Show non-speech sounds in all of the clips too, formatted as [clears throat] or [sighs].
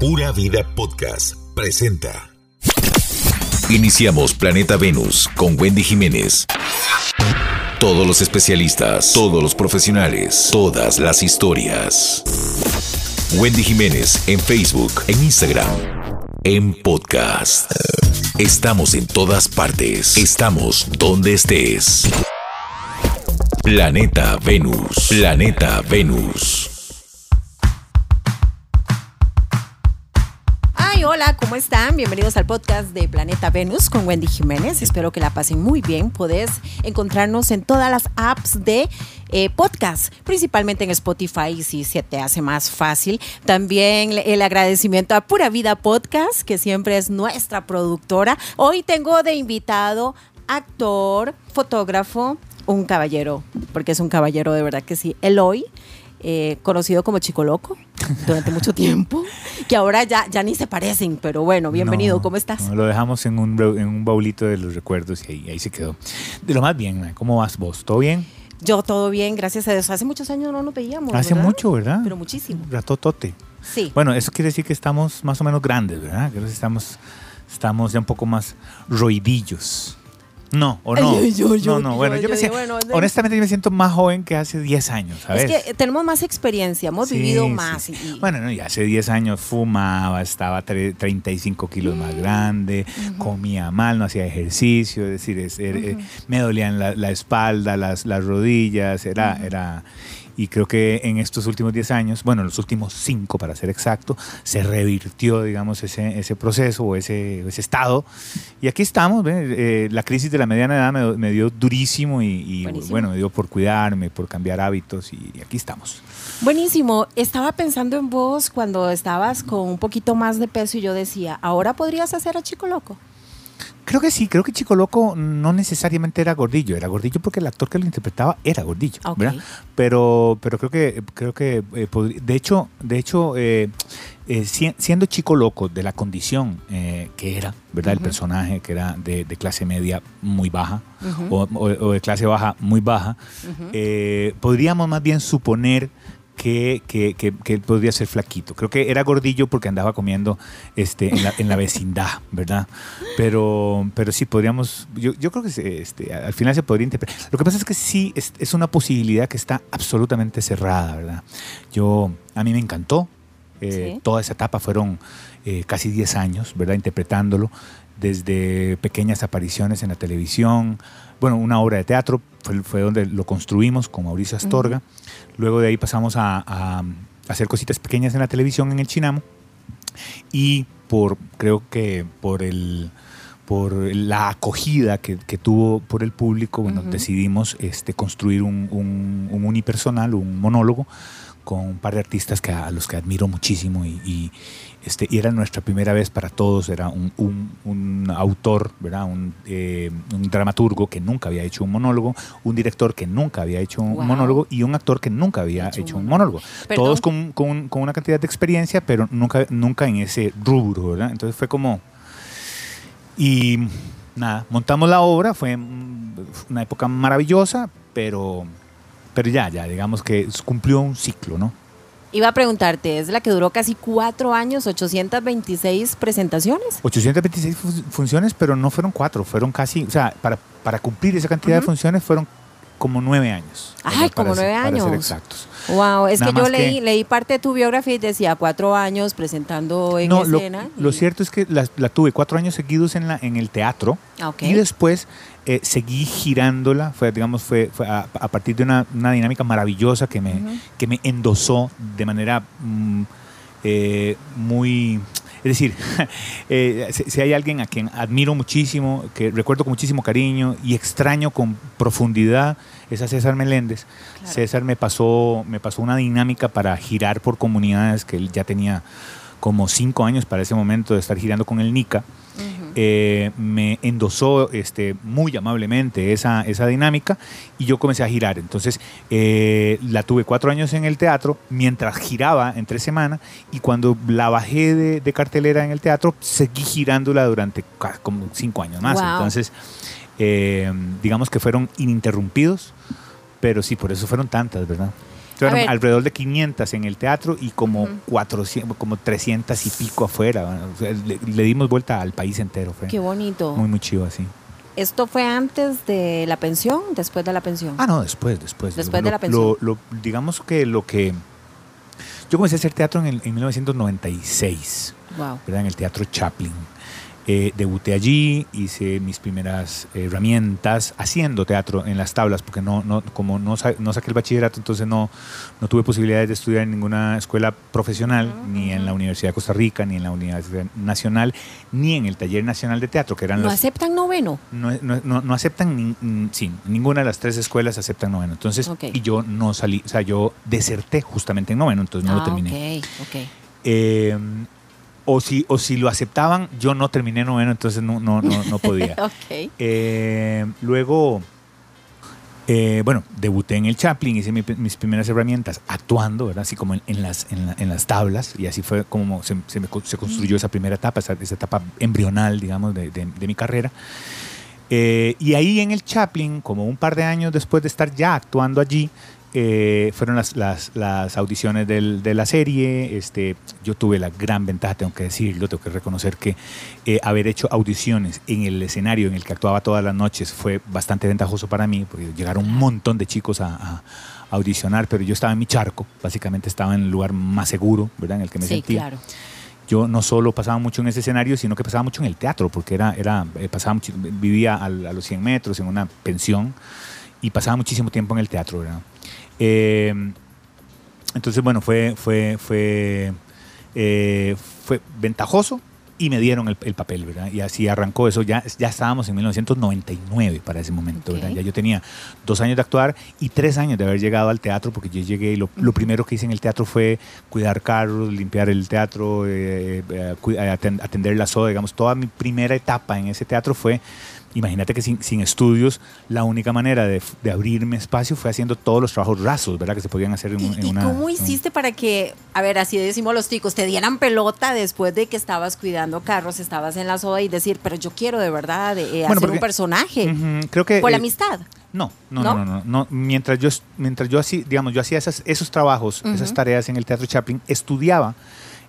Pura Vida Podcast presenta. Iniciamos Planeta Venus con Wendy Jiménez. Todos los especialistas, todos los profesionales, todas las historias. Wendy Jiménez en Facebook, en Instagram, en podcast. Estamos en todas partes. Estamos donde estés. Planeta Venus. Planeta Venus. Hola, ¿cómo están? Bienvenidos al podcast de Planeta Venus con Wendy Jiménez. Espero que la pasen muy bien. Podés encontrarnos en todas las apps de eh, podcast, principalmente en Spotify, si se te hace más fácil. También el agradecimiento a Pura Vida Podcast, que siempre es nuestra productora. Hoy tengo de invitado actor, fotógrafo, un caballero, porque es un caballero de verdad que sí, Eloy. Eh, conocido como Chico Loco durante mucho tiempo, que ahora ya, ya ni se parecen, pero bueno, bienvenido, No, ¿cómo estás? no, lo dejamos en un, en un baulito de los recuerdos y ahí, ahí se quedó. De lo más bien, ¿cómo vas vos? ¿Todo bien? Yo todo bien, gracias a Dios. Hace muchos años no nos veíamos. Hace ¿verdad? mucho, ¿verdad? Pero muchísimo. Ratotote. Sí. Bueno, eso quiere decir que estamos más o menos grandes, ¿verdad? Creo que estamos, estamos ya un poco más roidillos. No, o no. [laughs] Ay, yo, yo, no, no, bueno, yo, yo, me siento, bueno, honestamente yo me siento más joven que hace 10 años, ¿sabes? es que tenemos más experiencia, hemos Sí, vivido más. sí. y- Bueno, no, y hace 10 años fumaba, estaba tre- 35 kilos más grande, comía mal, no hacía ejercicio, es decir, es- er- eh, me dolían la, la espalda, las, las rodillas, era, era... Y creo que en estos últimos 10 años, bueno, los últimos 5 para ser exacto, se revirtió, digamos, ese, ese proceso o ese, ese estado. Y aquí estamos. Eh, la crisis de la mediana edad me, me dio durísimo y, y, bueno, me dio por cuidarme, por cambiar hábitos y aquí estamos. Buenísimo. Estaba pensando en vos cuando estabas con un poquito más de peso y yo decía, ¿ahora podrías hacer a Chico Loco? Creo que sí, creo que Chico Loco no necesariamente era gordillo, era gordillo porque el actor que lo interpretaba era gordillo. ¿verdad? Pero, pero creo que, creo que eh, de hecho, de hecho, eh, eh, si- siendo Chico Loco de la condición eh, que era, ¿verdad? El personaje que era de, de clase media muy baja o, o- o de clase baja muy baja, podríamos más bien suponer que, que, que- que él podría ser flaquito. Creo que era gordillo porque andaba comiendo este, en, la, en la vecindad, ¿verdad? Pero, pero sí, podríamos, yo, yo creo que este, al final se podría interpretar. Lo que pasa es que sí, es, es una posibilidad que está absolutamente cerrada, ¿verdad? Yo, a mí me encantó. eh, Sí. Toda esa etapa fueron eh, casi 10 años, ¿verdad? Interpretándolo desde pequeñas apariciones en la televisión, bueno, una obra de teatro, fue, fue donde lo construimos con Mauricio Astorga. Luego de ahí pasamos a, a hacer cositas pequeñas en la televisión en el Chinamo. Y por, creo que por el por la acogida que, que tuvo por el público, bueno, decidimos este, construir un, un- un unipersonal, un monólogo, con un par de artistas que, a los que admiro muchísimo y, y, este, y era nuestra primera vez para todos, era un, un- un autor, ¿verdad? Un, eh, un dramaturgo que nunca había hecho un monólogo, un director que nunca había hecho un Wow. monólogo y un actor que nunca había Hecho hecho, un monólogo. Perdón. Todos con, con- con una cantidad de experiencia, pero nunca, nunca en ese rubro, ¿verdad? Entonces fue como... Y nada, montamos la obra, fue una época maravillosa, pero, pero ya, ya, digamos que cumplió un ciclo, ¿no? Iba a preguntarte, es la que duró casi cuatro años, 826 presentaciones. 826 fu- funciones, pero no fueron cuatro, fueron casi, o sea, para, para cumplir esa cantidad de funciones fueron como nueve años. Ay, como ser- nueve Para ser años. exactos. Wow, es Nada que yo leí, que- leí parte de tu biografía y decía cuatro años presentando en No, lo, escena. lo y- cierto es que la, la tuve cuatro años seguidos en, la, en el teatro Ah, y después eh, seguí girándola, fue, digamos, fue, fue a, a partir de una, una dinámica maravillosa que me, que me endosó de manera mm, eh, muy... Es decir, [laughs] eh, si, hay alguien a quien admiro muchísimo, que recuerdo con muchísimo cariño y extraño con profundidad, es a César Meléndez. Claro. César me pasó, me pasó una dinámica para girar por comunidades que él ya tenía como cinco años para ese momento de estar girando con el NICA. Eh, me endosó este, muy amablemente esa, esa dinámica y yo comencé a girar. Entonces eh, la tuve cuatro años en el teatro mientras giraba entre semana y cuando la bajé de, de cartelera en el teatro seguí girándola durante como cinco años más. Wow. Entonces eh, digamos que fueron ininterrumpidos, pero sí, por eso fueron tantas, ¿verdad? Ver. alrededor de 500 en el teatro y como 400, como 300 y pico afuera. O sea, le, le dimos vuelta al país entero. Fue Qué bonito. muy, muy chivo así. ¿Esto fue antes de la pensión, después de la pensión? Ah, no, después, después. Después Lo- de la pensión. lo- lo- digamos que lo que... Yo comencé a hacer teatro en, el- en 1996. Wow. ¿verdad? en el Teatro Chaplin. Eh, debuté allí, hice mis primeras herramientas haciendo teatro en las tablas, porque no, no, como no, sa- no saqué el bachillerato, entonces no, no tuve posibilidades de estudiar en ninguna escuela profesional, ni en la Universidad de Costa Rica, ni en la Universidad Nacional, ni en el Taller Nacional de Teatro, que eran ¿No aceptan noveno? No, no- no- aceptan, ni- sí, ninguna de las tres escuelas aceptan noveno. Entonces, y yo no salí, o sea, yo deserté justamente en noveno, entonces no lo ah, terminé. ok, ok. Eh, o, si, o si lo aceptaban, yo no terminé noveno, entonces no, no, no, no podía. [laughs] Ok. Eh, luego, eh, bueno, debuté en el Chaplin, hice mi- mis primeras herramientas actuando, ¿verdad? Así como en, en las, en, la- en las tablas, y así fue como se, se me se construyó esa primera etapa, esa, esa etapa embrional, digamos, de, de- de mi carrera. Eh, y ahí en el Chaplin, como un par de años después de estar ya actuando allí, eh, fueron las, las, las audiciones del- de la serie. Este, yo tuve la gran ventaja, tengo que decirlo, tengo que reconocer que eh, haber hecho audiciones en el escenario en el que actuaba todas las noches fue bastante ventajoso para mí, porque llegaron un montón de chicos a, a- a audicionar, pero yo estaba en mi charco, básicamente estaba en el lugar más seguro, ¿verdad? En el que me Sí, sentía claro. yo no solo pasaba mucho en ese escenario, sino que pasaba mucho en el teatro, porque era, era, eh, pasaba muchi- vivía al- a los 100 metros en una pensión y pasaba muchísimo tiempo en el teatro. ¿verdad? Eh, entonces, bueno, fue, fue, fue, eh, fue ventajoso y me dieron el, el papel, ¿verdad? Y así arrancó eso. Ya, ya estábamos en 1999 para ese momento, ¿verdad? Ya yo tenía dos años de actuar y tres años de haber llegado al teatro, porque yo llegué y lo, lo primero que hice en el teatro fue cuidar carros, limpiar el teatro, eh, atender la soda, digamos. Toda mi primera etapa en ese teatro fue Imagínate que sin, sin estudios, la única manera de, de abrirme espacio fue haciendo todos los trabajos rasos, ¿verdad? Que se podían hacer en, un- ¿Y, en y una. cómo hiciste para que, a ver, así decimos los ticos, te dieran pelota después de que estabas cuidando carros, estabas en la soda y decir, pero yo quiero de verdad eh, Bueno, hacer porque- un personaje creo que. por la amistad? No, no, ¿No? no, no. Mientras yo, mientras yo hacía, digamos, yo hacía esas, esos trabajos, esas tareas en el Teatro Chaplin, estudiaba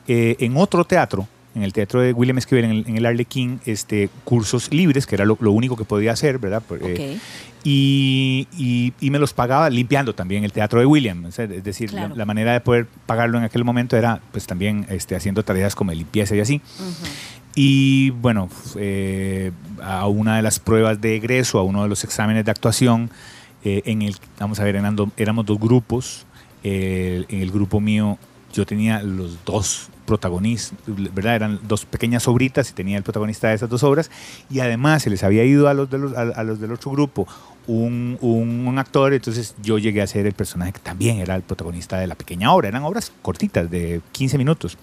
eh, en otro teatro, en el teatro de William Esquivel, en el, en el Arlequín, este, cursos libres, que era lo, lo único que podía hacer, ¿verdad? Por- eh, Ok. y, y- y me los pagaba limpiando también el teatro de William. Es decir, la- Claro. la, manera de poder pagarlo en aquel momento era pues también este, haciendo tareas como limpieza y así. Ujú. Y bueno, eh, a una de las pruebas de egreso, a uno de los exámenes de actuación, eh, en el, vamos a ver, eran do- éramos dos grupos. eh, en el grupo mío yo tenía los dos protagonistas, ¿verdad? Eran dos pequeñas obritas y tenía el protagonista de esas dos obras. Y además se les había ido a los, de los- a, los del otro grupo un, un- un actor, entonces yo llegué a ser el personaje que también era el protagonista de la pequeña obra. Eran obras cortitas, de 15 minutos.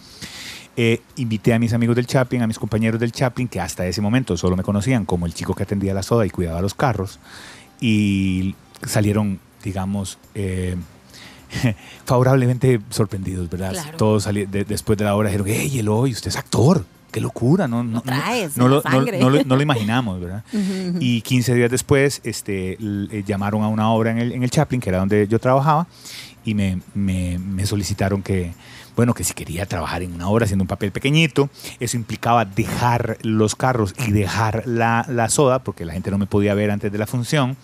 Eh, invité a mis amigos del Chaplin, a mis compañeros del Chaplin, que hasta ese momento solo me conocían como el chico que atendía la soda y cuidaba los carros, y salieron, digamos, eh, [laughs] favorablemente sorprendidos, ¿verdad? Claro. Todos de- después de la obra dijeron, hey, Eloy, usted es actor, qué locura, no, no, traes no, lo, no- sangre. no lo- no lo imaginamos, ¿verdad? [laughs] Y 15 días después este, eh, llamaron a una obra en el, en el Chaplin, que era donde yo trabajaba, y me, me- me solicitaron que, bueno, que si quería trabajar en una obra haciendo un papel pequeñito, eso implicaba dejar los carros y dejar la, la soda, porque la gente no me podía ver antes de la función.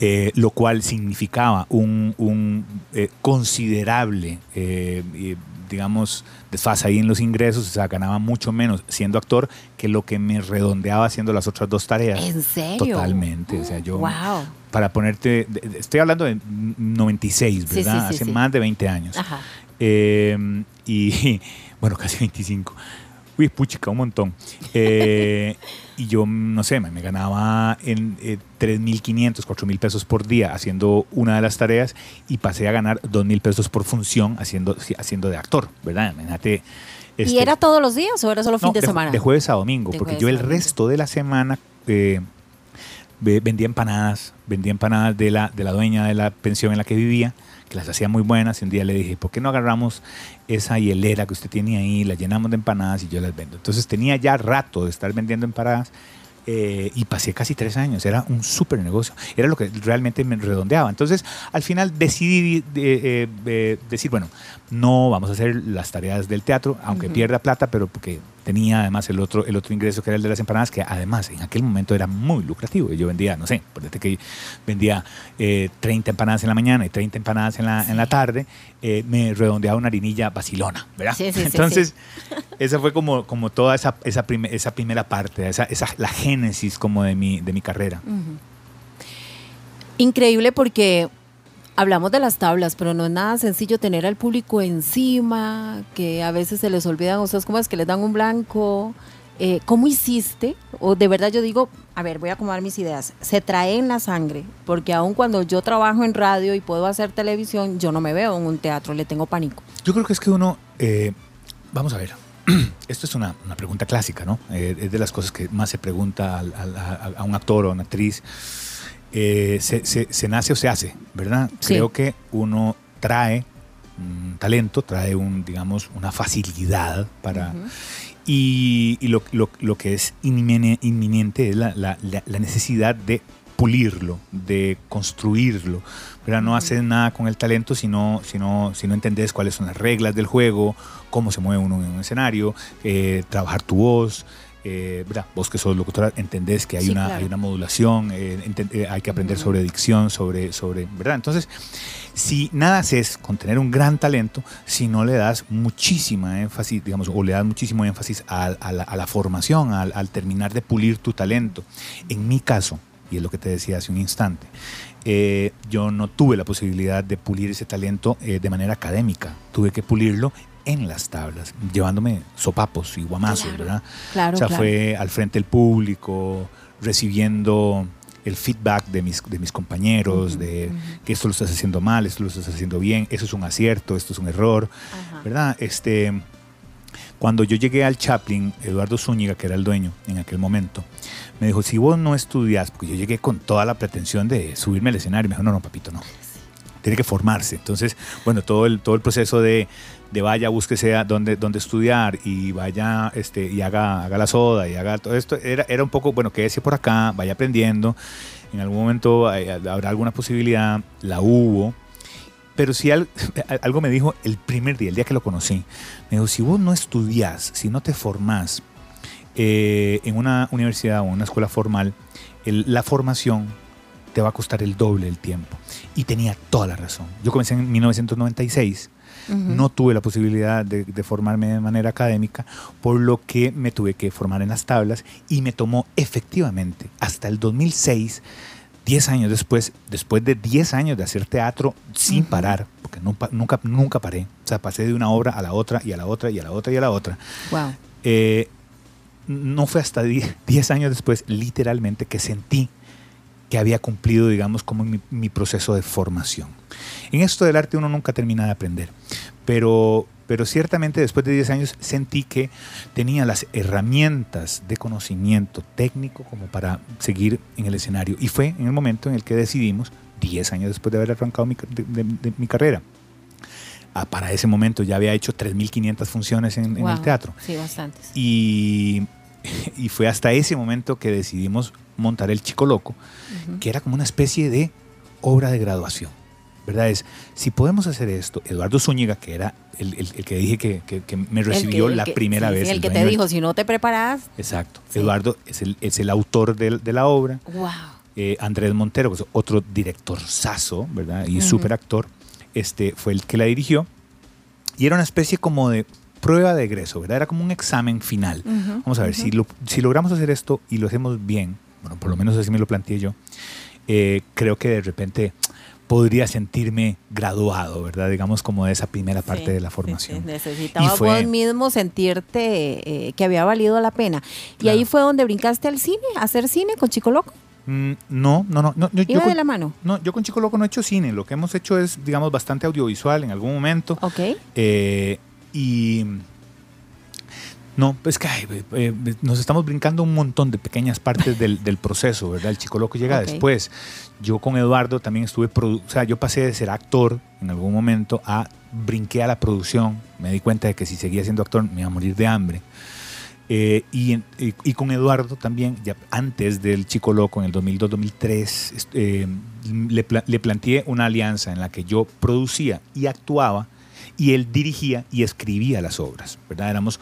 Eh, lo cual significaba un, un, eh, considerable, eh, digamos, desfase ahí en los ingresos, o sea, ganaba mucho menos siendo actor que lo que me redondeaba haciendo las otras dos tareas. ¿En serio? Totalmente, o sea, yo, Wow. para ponerte, estoy hablando de 96, Sí, ¿verdad? sí, sí, Hace más de 20 años. Ajá. Eh, y [laughs] bueno, casi 25. Uy, puchica, un montón. Eh, y yo, no sé, me, me ganaba en eh, 3.500, 4.000 pesos por día haciendo una de las tareas y pasé a ganar 2.000 pesos por función haciendo, haciendo de actor, ¿verdad? Imagínate. ¿Y este, era todos los días o era solo fin no, de, semana? De jueves a domingo, De porque yo el resto de la semana eh, ve- vendía empanadas, vendía empanadas de la, de la dueña de la pensión en la que vivía, que las hacía muy buenas. Y un día le dije, ¿por qué no agarramos esa hielera que usted tiene ahí, la llenamos de empanadas y yo las vendo? Entonces tenía ya rato de estar vendiendo empanadas eh, y pasé casi tres años, era un súper negocio, era lo que realmente me redondeaba. Entonces, al final decidí eh, eh, decir, bueno, no vamos a hacer las tareas del teatro, aunque pierda plata, pero porque tenía además el otro, el otro ingreso que era el de las empanadas, que además en aquel momento era muy lucrativo. Yo vendía, no sé, que vendía 30 empanadas en la mañana y 30 empanadas en la, en la tarde, me redondeaba una harinilla vacilona, ¿verdad? Entonces, [laughs] esa fue como, como toda esa, esa, esa primera parte, esa, esa, la génesis como de mi, de mi carrera. Increíble porque hablamos de las tablas, pero no es nada sencillo tener al público encima, que a veces se les olvidan cosas como es que les dan un blanco. Eh, ¿Cómo hiciste? O de verdad yo digo, a ver, voy a acomodar mis ideas. Se trae en la sangre, porque aun cuando yo trabajo en radio y puedo hacer televisión, yo no me veo en un teatro, le tengo pánico. Yo creo que es que uno, eh, vamos a ver, [clears throat] esto es una, pregunta clásica, ¿no? Eh, es de las cosas que más se pregunta a, un actor o una actriz. Eh, se, nace o se hace, ¿verdad? Creo que uno trae un talento, trae un, digamos, una facilidad para... Y, lo, que es inminente es la, necesidad de pulirlo, de construirlo. pero No haces nada con el talento si no, si, no, si no entendés cuáles son las reglas del juego, cómo se mueve uno en un escenario, eh, trabajar tu voz. Eh, Vos que sos locutora entendés que hay, una, hay una modulación, eh, hay que aprender sobre dicción, sobre, sobre, ¿verdad? Entonces, si nada haces con tener un gran talento, si no le das muchísima énfasis, digamos, o le das muchísimo énfasis a, la, formación, al, terminar de pulir tu talento. En mi caso, y es lo que te decía hace un instante, yo no tuve la posibilidad de pulir ese talento de manera académica, tuve que pulirlo en las tablas, llevándome sopapos y guamazos, ¿verdad? Claro, o sea, fue al frente del público, recibiendo el feedback de mis, de mis compañeros, de que esto lo estás haciendo mal, esto lo estás haciendo bien, eso es un acierto, esto es un error, ¿verdad? Este, cuando yo llegué al Chaplin, Eduardo Zúñiga, que era el dueño en aquel momento, me dijo, si vos no estudias, porque yo llegué con toda la pretensión de subirme al escenario, me dijo, no, no, papito, no. Tiene que formarse. Entonces, bueno, todo el, todo el proceso de, de vaya, búsquese dónde, dónde estudiar y vaya este, y haga, haga la soda y haga todo esto. Era, era un poco, bueno, quédese por acá, vaya aprendiendo. En algún momento eh, habrá alguna posibilidad, la hubo. Pero si [laughs] algo me dijo el primer día, el día que lo conocí, me dijo, si vos no estudias, si no te formás eh, en una universidad o una escuela formal, la formación te va a costar el doble del tiempo. Y tenía toda la razón. Yo comencé en 1996 no tuve la posibilidad de, formarme de manera académica, por lo que me tuve que formar en las tablas y me tomó efectivamente hasta el 2006 10 años después, después de 10 años de hacer teatro sin parar, porque nunca, nunca, nunca paré, o sea, pasé de una obra a la otra y a la otra y a la otra y a la otra. Wow. Eh, no fue hasta 10 años después, literalmente, que sentí que había cumplido, digamos, como mi, proceso de formación. En esto del arte uno nunca termina de aprender, pero, pero ciertamente después de 10 años sentí que tenía las herramientas de conocimiento técnico como para seguir en el escenario. Y fue en el momento en el que decidimos, 10 años después de haber arrancado mi, de, mi carrera, ah, para ese momento ya había hecho 3.500 funciones en, el teatro. Sí, bastantes. Y, y fue hasta ese momento que decidimos montar el Chico Loco, que era como una especie de obra de graduación. ¿Verdad? Es, si podemos hacer esto, Eduardo Zúñiga, que era el, que dije que, me recibió la primera vez. el, que te dijo, si no te preparas. Exacto. Eduardo es el, es el autor de, la obra. Wow. Eh, Andrés Montero, pues, otro director saso, ¿verdad? Y súper actor, este, fue el que la dirigió. Y era una especie como de prueba de egreso, ¿verdad? Era como un examen final. Vamos a ver, si, si logramos hacer esto y lo hacemos bien, bueno, por lo menos así me lo planteé yo, eh, creo que de repente podría sentirme graduado, ¿verdad? Digamos como de esa primera parte de la formación. Sí, Necesitaba vos mismo sentirte eh, que había valido la pena. Y ahí fue donde brincaste al cine, a hacer cine con Chico Loco. Mm, no, no, no. no yo, ¿Iba de la mano? No, yo con Chico Loco no he hecho cine. Lo que hemos hecho es, digamos, bastante audiovisual en algún momento. Ok. Eh, y no, es que eh, nos estamos brincando un montón de pequeñas partes del, proceso, ¿verdad? El chico loco llega después. Yo con Eduardo también estuve, o sea, yo pasé de ser actor en algún momento a brinqué a la producción. Me di cuenta de que si seguía siendo actor me iba a morir de hambre. Eh, y, y- y con Eduardo también, ya antes del Chico Loco, en el 2002-2003, est- eh, le, pla- le planteé una alianza en la que yo producía y actuaba y él dirigía y escribía las obras, ¿verdad? Éramos,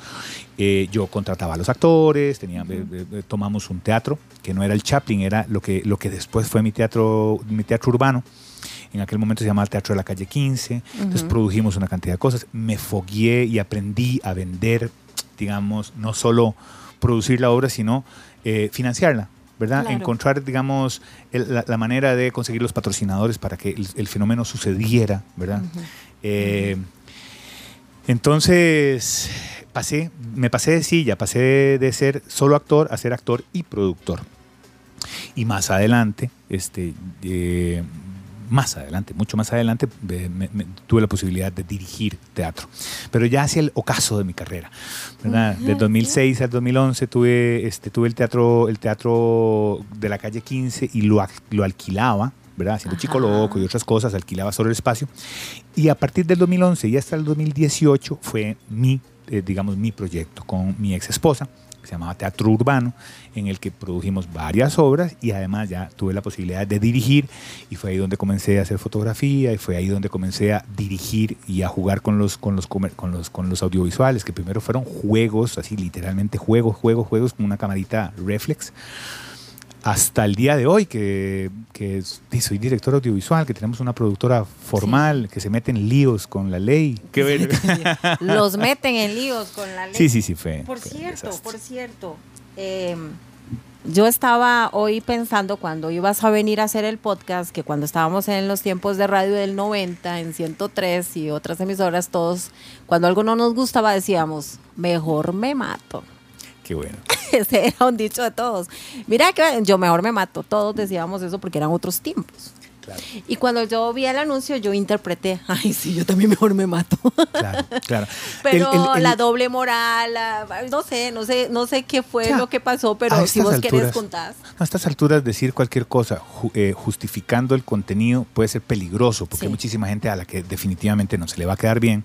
eh, yo contrataba a los actores, tenía, eh, eh, tomamos un teatro que no era el Chaplin, era lo que, lo que después fue mi teatro, mi teatro urbano. En aquel momento se llamaba el Teatro de la Calle 15. Entonces produjimos una cantidad de cosas. Me fogueé y aprendí a vender, digamos, no solo producir la obra, sino eh, financiarla, ¿verdad? Claro. Encontrar, digamos, el- la, la manera de conseguir los patrocinadores para que el, el fenómeno sucediera, ¿verdad? Eh, entonces, pasé, me pasé de silla, pasé de ser solo actor a ser actor y productor. Y más adelante, este, eh, más adelante, mucho más adelante, me- me- tuve la posibilidad de dirigir teatro. Pero ya hacia el ocaso de mi carrera, ¿verdad? De 2006 al 2011 tuve, este, tuve el teatro, el teatro de la calle 15 y lo, lo alquilaba, ¿verdad? Haciendo Chico Ajá. Loco y otras cosas, alquilaba solo el espacio. Y a partir del 2011 y hasta el 2018 fue mi, eh, digamos, mi proyecto con mi ex esposa, que se llamaba Teatro Urbano, en el que produjimos varias obras y además ya tuve la posibilidad de dirigir y fue ahí donde comencé a hacer fotografía y fue ahí donde comencé a dirigir y a jugar con los, con los, con los, con los audiovisuales, que primero fueron juegos, así literalmente juegos, juegos, juegos con una camarita reflex hasta el día de hoy, que, que soy director audiovisual, que tenemos una productora formal, que se mete en líos con la ley. Qué ver- Los meten en líos con la ley. Sí, sí, sí, fue. Por fue cierto, por cierto. eh, yo estaba hoy pensando cuando ibas a venir a hacer el podcast, que cuando estábamos en los tiempos de radio del 90, en 103 y otras emisoras, todos, cuando algo no nos gustaba, decíamos, mejor me mato. Qué bueno. [laughs] Ese era un dicho de todos. Mira que yo mejor me mato. Todos decíamos eso porque eran otros tiempos. Claro, Y cuando yo vi el anuncio, yo interpreté, [laughs] ay, sí, yo también mejor me mato. claro, claro. [laughs] Pero El- el- el- la doble moral, la- no sé, no sé, no sé qué fue Ya, lo que pasó, pero si vos querés alturas- contar. A estas alturas decir cualquier cosa ju- eh, justificando el contenido puede ser peligroso porque Sí. hay muchísima gente a la que definitivamente no se le va a quedar bien.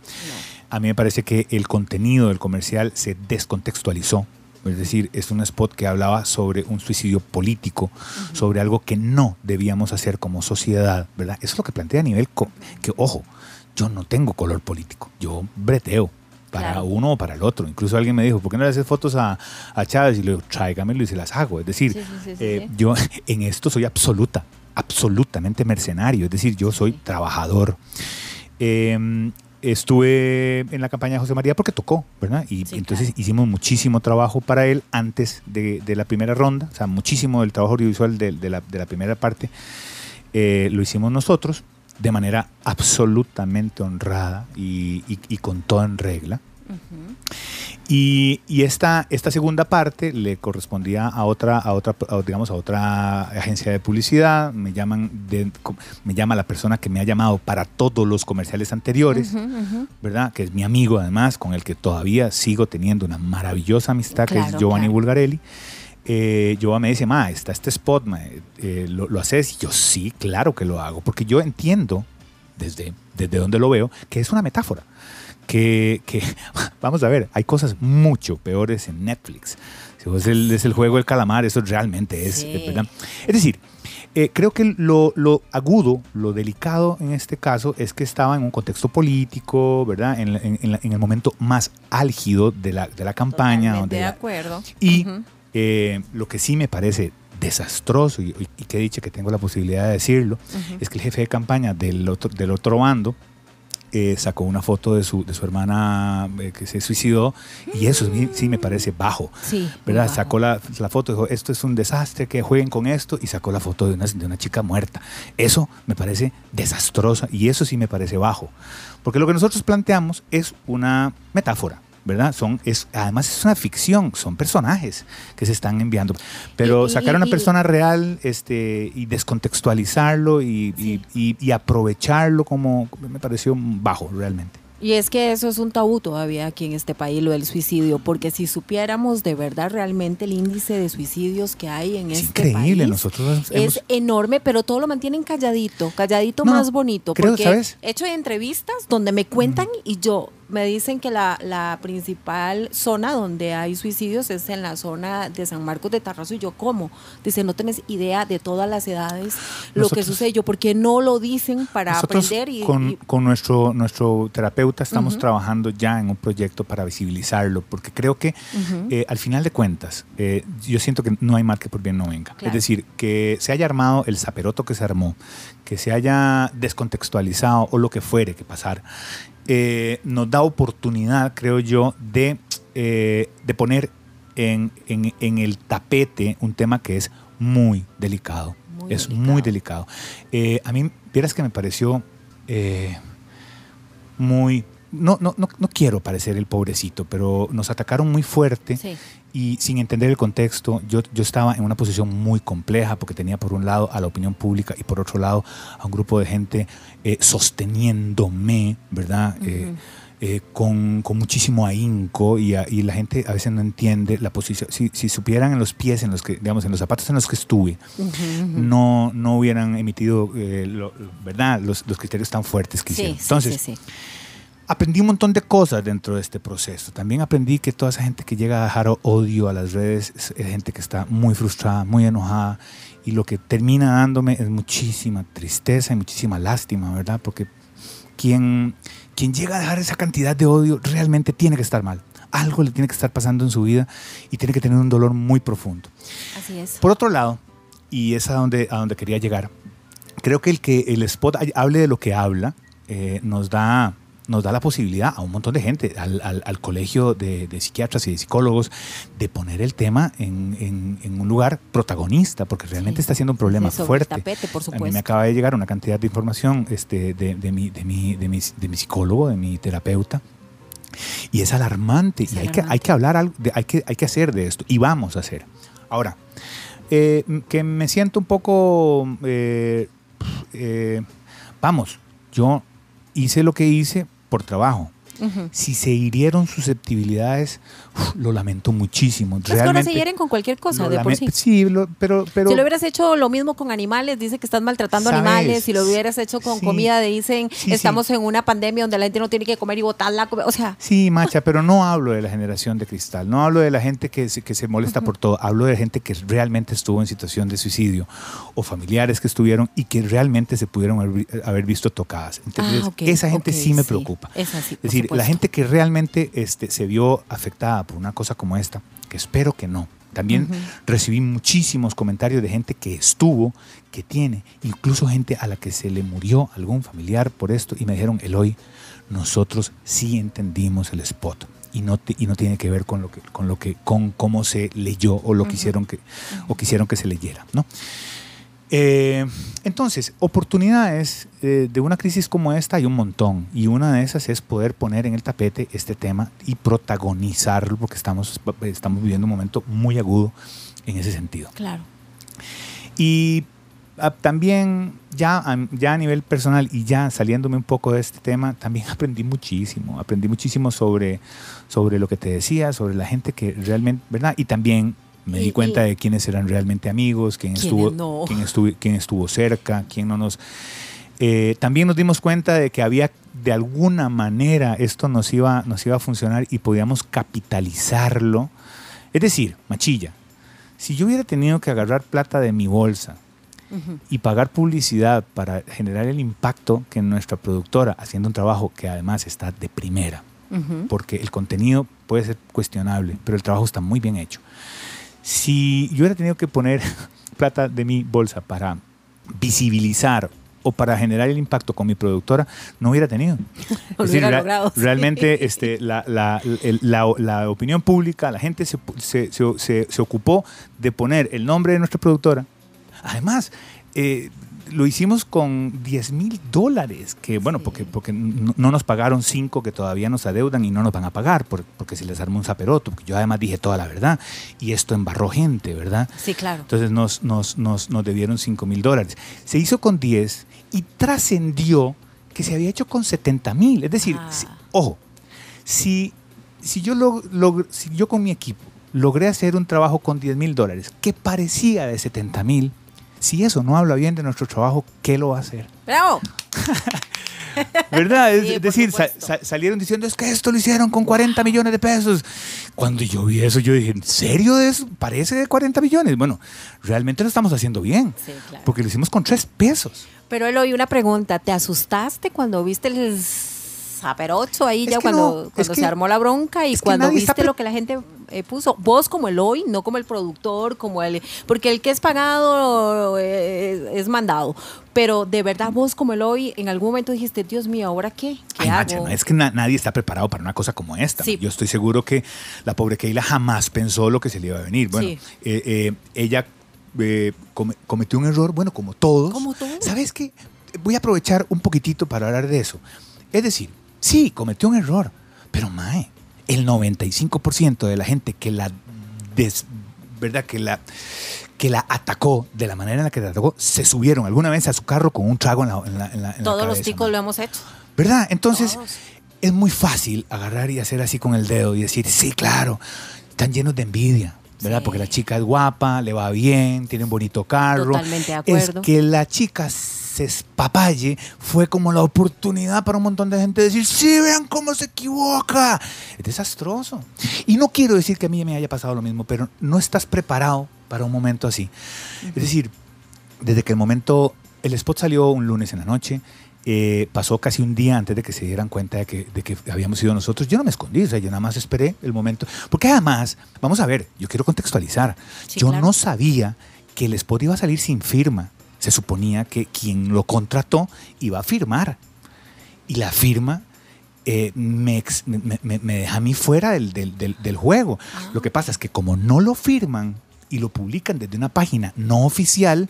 A mí me parece que el contenido del comercial se descontextualizó. Es decir, es un spot que hablaba sobre un suicidio político, sobre algo que no debíamos hacer como sociedad, ¿verdad? Eso es lo que plantea a nivel que, ojo, yo no tengo color político, yo breteo para Claro. uno o para el otro. Incluso alguien me dijo, ¿por qué no le haces fotos a, a Chávez? Y le digo, tráigamelo y se las hago. Es decir, Sí, sí, sí, sí, eh, yo [laughs] en esto soy absoluta, absolutamente mercenario. Es decir, yo soy trabajador. Eh, estuve en la campaña de José María porque tocó, ¿verdad? Y Sí, entonces claro. hicimos muchísimo trabajo para él antes de, de la primera ronda, o sea, muchísimo del trabajo audiovisual de, de la, de la primera parte eh, lo hicimos nosotros de manera absolutamente honrada y, y- y con todo en regla. Y, y esta, esta segunda parte le correspondía a otra, a otra, a, digamos, a otra agencia de publicidad. Me llaman, de- me llama la persona que me ha llamado para todos los comerciales anteriores. ¿verdad? Que es mi amigo además, con el que todavía sigo teniendo una maravillosa amistad, que es Giovanni claro. Bulgarelli. Eh, Giovanni me dice, ma, está este spot, ma, eh, ¿lo, lo haces? Y yo, sí, claro que lo hago, porque yo entiendo, desde, desde donde lo veo, que es una metáfora. Que, que, [laughs] vamos a ver, hay cosas mucho peores en Netflix. Si vos el, es el juego del calamar, eso realmente es, Sí. ¿verdad? Es decir, eh, creo que lo, lo agudo, lo delicado en este caso es que estaba en un contexto político, ¿verdad? En, la- en- en la- en el momento más álgido de la, de la campaña. Donde de la- acuerdo. y eh, lo que sí me parece desastroso, y, y- y que he dicho que tengo la posibilidad de decirlo, es que el jefe de campaña del otro, del otro bando eh, sacó una foto de su, de su hermana eh, que se suicidó, y eso sí, sí me parece bajo. Sí. ¿verdad? Sacó la, la foto, dijo, esto es un desastre, que jueguen con esto, y sacó la foto de una, de una chica muerta. Eso me parece desastrosa y eso sí me parece bajo. Porque lo que nosotros planteamos es una metáfora, ¿verdad? Son, es, además es una ficción, son personajes que se están enviando. Pero Y- sacar a una y- persona real este, y descontextualizarlo y, y- y- aprovecharlo como me pareció bajo realmente. Y es que eso es un tabú todavía aquí en este país, lo del suicidio, porque si supiéramos de verdad realmente el índice de suicidios que hay en Es este increíble, país, nosotros es hemos... enorme, pero todo lo mantienen calladito, calladito No, más bonito, creo, porque ¿sabes? he hecho entrevistas donde me cuentan y yo me dicen que la, la principal zona donde hay suicidios es en la zona de San Marcos de Tarrazo y yo como. Dice, no tenés idea de todas las edades lo que sucede. Yo, ¿por qué no lo dicen para aprender? Y, con, con, nuestro, nuestro terapeuta estamos trabajando ya en un proyecto para visibilizarlo, porque creo que eh, al final de cuentas, eh, yo siento que no hay mal que por bien no venga. Es decir, que se haya armado el zaperoto que se armó, que se haya descontextualizado o lo que fuere que pasar, eh, nos da oportunidad, creo yo, de, eh, de poner en, en, el tapete un tema que es muy delicado. es muy delicado. Eh, a mí, vieras que me pareció muy... No, no, no, no, quiero parecer el pobrecito, pero nos atacaron muy fuerte sí y sin entender el contexto, yo, yo estaba en una posición muy compleja porque tenía por un lado a la opinión pública y por otro lado a un grupo de gente eh, sosteniéndome, ¿verdad? Eh, eh, con, con, muchísimo ahínco y, y, la gente a veces no entiende la posición. Si, si, supieran en los pies, en los que, digamos, en los zapatos en los que estuve, no, no hubieran emitido, ¿verdad? Los, los, criterios tan fuertes que hicieron. Entonces, sí, aprendí un montón de cosas dentro de este proceso. También aprendí que toda esa gente que llega a dejar odio a las redes es, gente que está muy frustrada, muy enojada y lo que termina dándome es muchísima tristeza y muchísima lástima, ¿verdad? Porque quien, quien llega a dejar esa cantidad de odio realmente tiene que estar mal. Algo le tiene que estar pasando en su vida y tiene que tener un dolor muy profundo. Así es. Por otro lado, y es a donde, a donde quería llegar, creo que el que el spot hable de lo que habla eh, nos da nos da la posibilidad a un montón de gente, al, al, colegio de, psiquiatras y de psicólogos, de poner el tema en, en, un lugar protagonista, porque realmente está siendo un problema fuerte. por A mí me acaba de llegar una cantidad de información este, de, de, mi, de, mi, de, mi, de mi psicólogo, de mi terapeuta, y es alarmante, y hay que, hay que hablar, algo, hay, que, hay que hacer de esto, y vamos a hacer. Ahora, eh, que me siento un poco, eh, eh, vamos, yo hice lo que hice por trabajo. Si se hirieron susceptibilidades, lo lamento muchísimo. Es Realmente, se hieren con cualquier cosa, de por sí. Sí, pero, pero... Si lo hubieras hecho lo mismo con animales, dice que estás maltratando animales. Si lo hubieras hecho con comida, dicen, estamos en una pandemia donde la gente no tiene que comer y botarla. O sea... Sí, macha, pero no hablo de la generación de cristal. No hablo de la gente que se, que se molesta por todo. Hablo de gente que realmente estuvo en situación de suicidio o familiares que estuvieron y que realmente se pudieron haber visto tocadas. Entonces, ah, esa gente sí me preocupa. Es, así, es decir, la gente que realmente este, se vio afectada por una cosa como esta, que espero que no. También recibí muchísimos comentarios de gente que estuvo, que tiene, incluso gente a la que se le murió algún familiar por esto y me dijeron, Eloy, nosotros sí entendimos el spot y no, y no tiene que ver con lo que, con lo que, con cómo se leyó o lo quisieron que, o quisieron que se leyera, ¿no? Eh, entonces, oportunidades eh, de una crisis como esta hay un montón y una de esas es poder poner en el tapete este tema y protagonizarlo porque estamos, estamos viviendo un momento muy agudo en ese sentido. Claro. Y ah, también ya, ya a nivel personal y ya saliéndome un poco de este tema, también [laughs] aprendí muchísimo, aprendí muchísimo sobre, sobre lo que te decía, sobre la gente que realmente, ¿verdad? Y también me di cuenta de quiénes eran realmente amigos, quién estuvo, quién estuvo, quién estuvo cerca, quién no nos... Eh, también nos dimos cuenta de que había de alguna manera esto nos iba, nos iba a funcionar y podíamos capitalizarlo. Es decir, machilla, si yo hubiera tenido que agarrar plata de mi bolsa y pagar publicidad para generar el impacto que nuestra productora, haciendo un trabajo que además está de primera, porque el contenido puede ser cuestionable, pero el trabajo está muy bien hecho. Si yo hubiera tenido que poner [laughs] plata de mi bolsa para visibilizar o para generar el impacto con mi productora, no hubiera tenido. [laughs] realmente este, la, la, la, opinión pública, la gente se, se, se, se, ocupó de poner el nombre de nuestra productora. Además, eh, lo hicimos con 10 mil dólares, que bueno, porque, porque no, nos pagaron cinco que todavía nos adeudan y no nos van a pagar, porque se les armó un zaperoto, porque yo además dije toda la verdad, y esto embarró gente, ¿verdad? Sí, claro. Entonces nos, nos, nos, nos debieron 5 mil dólares. Se hizo con 10 y trascendió que se había hecho con 70 mil. Es decir, ah. ojo, si, si, yo lo, si yo con mi equipo logré hacer un trabajo con 10 mil dólares que parecía de 70 mil, Si eso no habla bien de nuestro trabajo, ¿qué lo va a hacer? ¡Bravo! [laughs] ¿Verdad? Es Sí, decir, salieron diciendo, es que esto lo hicieron con 40 millones de pesos. Cuando yo vi eso, yo dije, ¿en serio eso? Parece de 40 millones. Bueno, realmente lo estamos haciendo bien. Sí, claro. Porque lo hicimos con 3 pesos. Pero él oí una pregunta. ¿Te asustaste cuando viste el zaperocho ahí Es ya cuando, no, cuando que- se armó la bronca y cuando viste lo que la gente eh, puso? Vos como el hoy, no como el productor, como el... Porque el que es pagado eh, es mandado. Pero de verdad vos como el hoy, en algún momento dijiste, Dios mío, ¿ahora qué? ¿Qué Ay, hago? Macha, no, es que na- nadie está preparado para una cosa como esta. Sí. Yo estoy seguro que la pobre Keila jamás pensó lo que se le iba a venir. Bueno, Sí. eh, ella come- cometió un error, bueno, como todos. Como todos. ¿Sabes qué? Voy a aprovechar un poquitito para hablar de eso. Es decir, sí, cometió un error, pero mae, el 95% de la gente que la des- ¿verdad? Que la, que la atacó de la manera en la que la atacó, se subieron alguna vez a su carro con un trago en la, en la- en la- en la Todos los ticos mae. lo hemos hecho. ¿Verdad? Entonces, Todos. es muy fácil agarrar y hacer así con el dedo y decir, sí, claro, están llenos de envidia, ¿verdad? Sí. Porque la chica es guapa, le va bien, tiene un bonito carro. Totalmente de acuerdo. Es que la chica se espapalle fue como la oportunidad para un montón de gente de decir, sí, vean cómo se equivoca. Es desastroso. Y no quiero decir que a mí me haya pasado lo mismo, pero no estás preparado para un momento así. Es decir, desde que el momento, el spot salió un lunes en la noche, eh, pasó casi un día antes de que se dieran cuenta de que, de que habíamos sido nosotros. Yo no me escondí, o sea, yo nada más esperé el momento. Porque además, vamos a ver, yo quiero contextualizar. Sí, yo claro. no sabía que el spot iba a salir sin firma. Se suponía que quien lo contrató iba a firmar. Y la firma eh, me, me- me- me deja a mí fuera del, del- del- del juego. Ah. Lo que pasa es que como no lo firman y lo publican desde una página no oficial,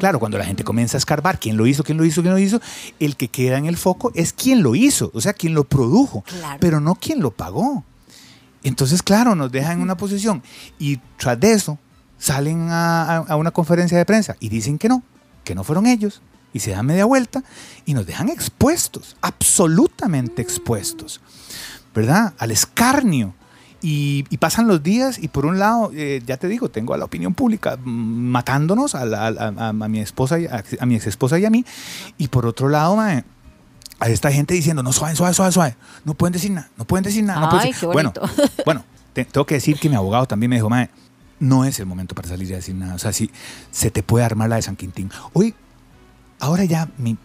claro, cuando la gente comienza a escarbar quién lo hizo, quién lo hizo, quién lo hizo, el que queda en el foco es quién lo hizo, o sea, quién lo produjo, Claro. pero no quién lo pagó. Entonces, claro, nos deja en una posición. Y tras de eso, salen a, a- a una conferencia de prensa y dicen que no, que no fueron ellos. Y se dan media vuelta y nos dejan expuestos, absolutamente expuestos, ¿verdad? Al escarnio. Y, y pasan los días y por un lado, eh, ya te digo, tengo a la opinión pública matándonos a, la- a- a- a mi esposa, y- a, a mi ex esposa y a mí. Y por otro lado, mae, a esta gente diciendo, no, suave, suave, suave, suave. No pueden decir nada, no pueden decir nada. no pueden Ay, decir-". qué Bueno, bueno, te- tengo que decir que mi abogado también me dijo, mae, no es el momento para salir a decir nada. O sea, si se te puede armar la de San Quintín. Hoy, ahora ya, mi,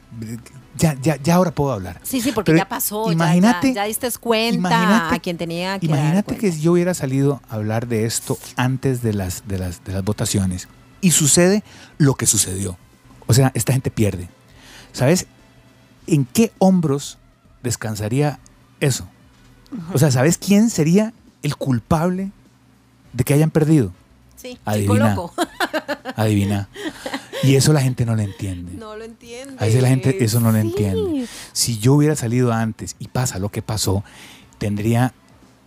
ya, ya, ya ahora puedo hablar. Sí, sí, porque Pero ya pasó. Imagínate, ya, ya diste cuenta a quien tenía que Imagínate que yo hubiera salido a hablar de esto antes de las, de las, de las votaciones y sucede lo que sucedió. O sea, esta gente pierde. ¿Sabes en qué hombros descansaría eso? O sea, ¿sabes quién sería el culpable de que hayan perdido? Sí, chico Adivina. loco. [laughs] Adivina. Y eso la gente no lo entiende. No lo entiende. A veces la gente eso no lo Sí. entiende. Si yo hubiera salido antes y pasa lo que pasó, tendría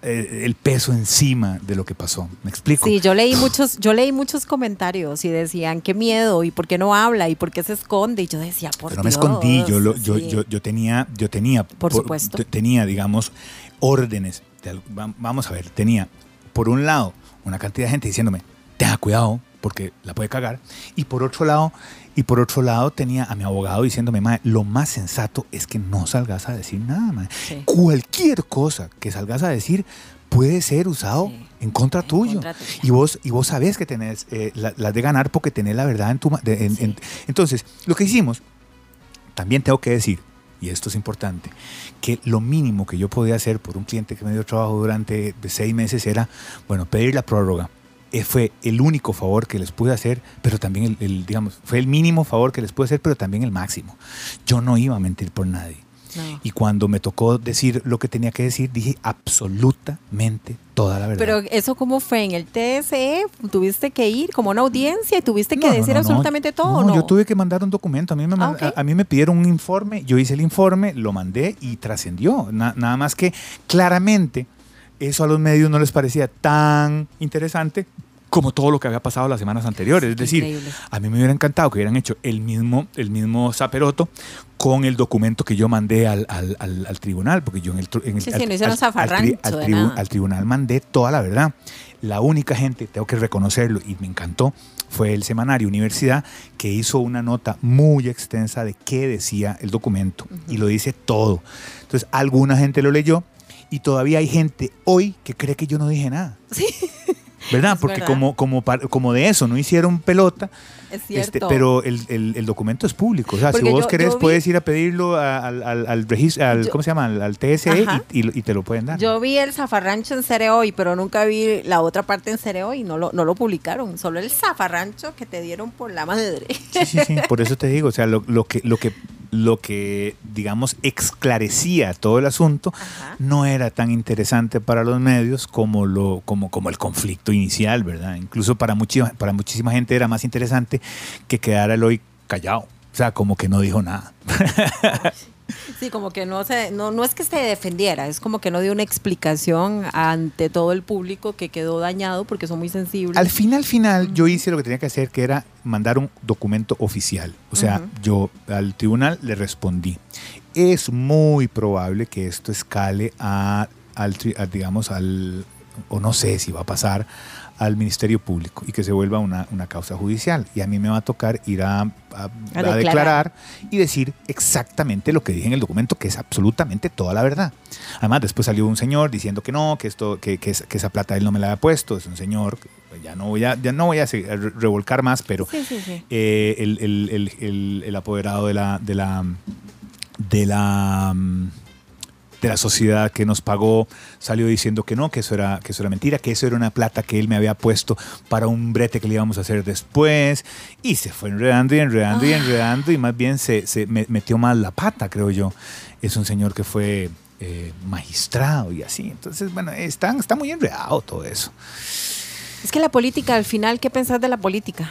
eh, el peso encima de lo que pasó. ¿Me explico? Sí, yo leí muchos, yo leí muchos comentarios y decían qué miedo y por qué no habla y por qué se esconde y yo decía por Pero no me escondí, yo, lo- yo, sí. yo, yo tenía, yo tenía, Por supuesto. te- tenía, digamos, órdenes. de vamos a ver, tenía, por un lado, una cantidad de gente diciéndome, tenga cuidado, porque la puede cagar. Y por otro lado, y por otro lado tenía a mi abogado diciéndome, "Mae, lo más sensato es que no salgas a decir nada. Sí. Cualquier cosa que salgas a decir puede ser usado Sí. en contra En tuyo. contra. Y vos, y vos sabés que tenés eh, la- las de ganar porque tenés la verdad en tu... de- en- Sí. en- entonces, lo que hicimos, también tengo que decir, y esto es importante, que lo mínimo que yo podía hacer por un cliente que me dio trabajo durante seis meses era, bueno, pedir la prórroga. Eh, fue el único favor que les pude hacer, pero también el, el, digamos, fue el mínimo favor que les pude hacer, pero también el máximo. Yo no iba a mentir por nadie. No. Y cuando me tocó decir lo que tenía que decir, dije absolutamente toda la verdad. Pero eso cómo fue en el TSE, tuviste que ir como una audiencia y tuviste que No, decir no, absolutamente todo, No, ¿no? yo tuve que mandar un documento. A mí, me, Ah, a, a mí me pidieron un informe, yo hice el informe, lo mandé y trascendió. Na- nada más que claramente eso a los medios no les parecía tan interesante como todo lo que había pasado las semanas anteriores. Es decir, Increíble. a mí me hubiera encantado que hubieran hecho el mismo, el mismo zaperoto con el documento que yo mandé al, al- al- al tribunal, porque yo en el, tru- en el Sí, al- no tribu- tribunal mandé toda la verdad. La única gente, tengo que reconocerlo y me encantó, fue el semanario Universidad, que hizo una nota muy extensa de qué decía el documento. Y lo dice todo. Entonces, alguna gente lo leyó y todavía hay gente hoy que cree que yo no dije nada. Sí. ¿Verdad? Es Porque verdad. Como, como, como de eso no hicieron pelota, Es este, pero el, el- el documento es público. O sea, si vos yo- querés, yo vi- puedes ir a pedirlo al, al, al registro, al, Yo- ¿cómo se llama? Al, al TSE y, y y te lo pueden dar. Yo vi el zafarrancho en Cereo hoy, pero nunca vi la otra parte en Cereo y no lo, no lo publicaron. Solo el zafarrancho que te dieron por la madre. Sí, sí, sí. Por eso te digo, o sea, lo, lo que, lo que, lo que, digamos, esclarecía todo el asunto Ajá. no era tan interesante para los medios como, lo, como, como el conflicto inicial, ¿verdad? Incluso para, muchísima, para muchísima gente era más interesante que quedara el hoy callado. O sea, como que no dijo nada. [laughs] Sí, como que no se, no, no es que se defendiera, es como que no dio una explicación ante todo el público que quedó dañado porque son muy sensibles. Al final, final, yo hice lo que tenía que hacer, que era mandar un documento oficial. O sea, Ujú. yo al tribunal le respondí. Es muy probable que esto escale a, al, a, digamos, al, o no sé si va a pasar, al Ministerio Público y que se vuelva una, una causa judicial. Y a mí me va a tocar ir a, a- a declarar. declarar y decir exactamente lo que dije en el documento, que es absolutamente toda la verdad. Además, después salió un señor diciendo que no, que esto, que, que, esa- que esa plata él no me la había puesto. Es un señor, pues, ya no voy a, ya no voy a revolcar más, pero Sí, sí, sí. eh, el, el- el- el- el apoderado de la, de la, de la, mm, de la sociedad que nos pagó salió diciendo que no, que eso era, que eso era mentira, que eso era una plata que él me había puesto para un brete que le íbamos a hacer después. Y se fue enredando y enredando y Ah. enredando y más bien se, se me- metió mal la pata, creo yo. Es un señor que fue eh, magistrado y así. Entonces, bueno, están, está muy enredado todo eso. Es que la política, al final, ¿qué pensás de la política?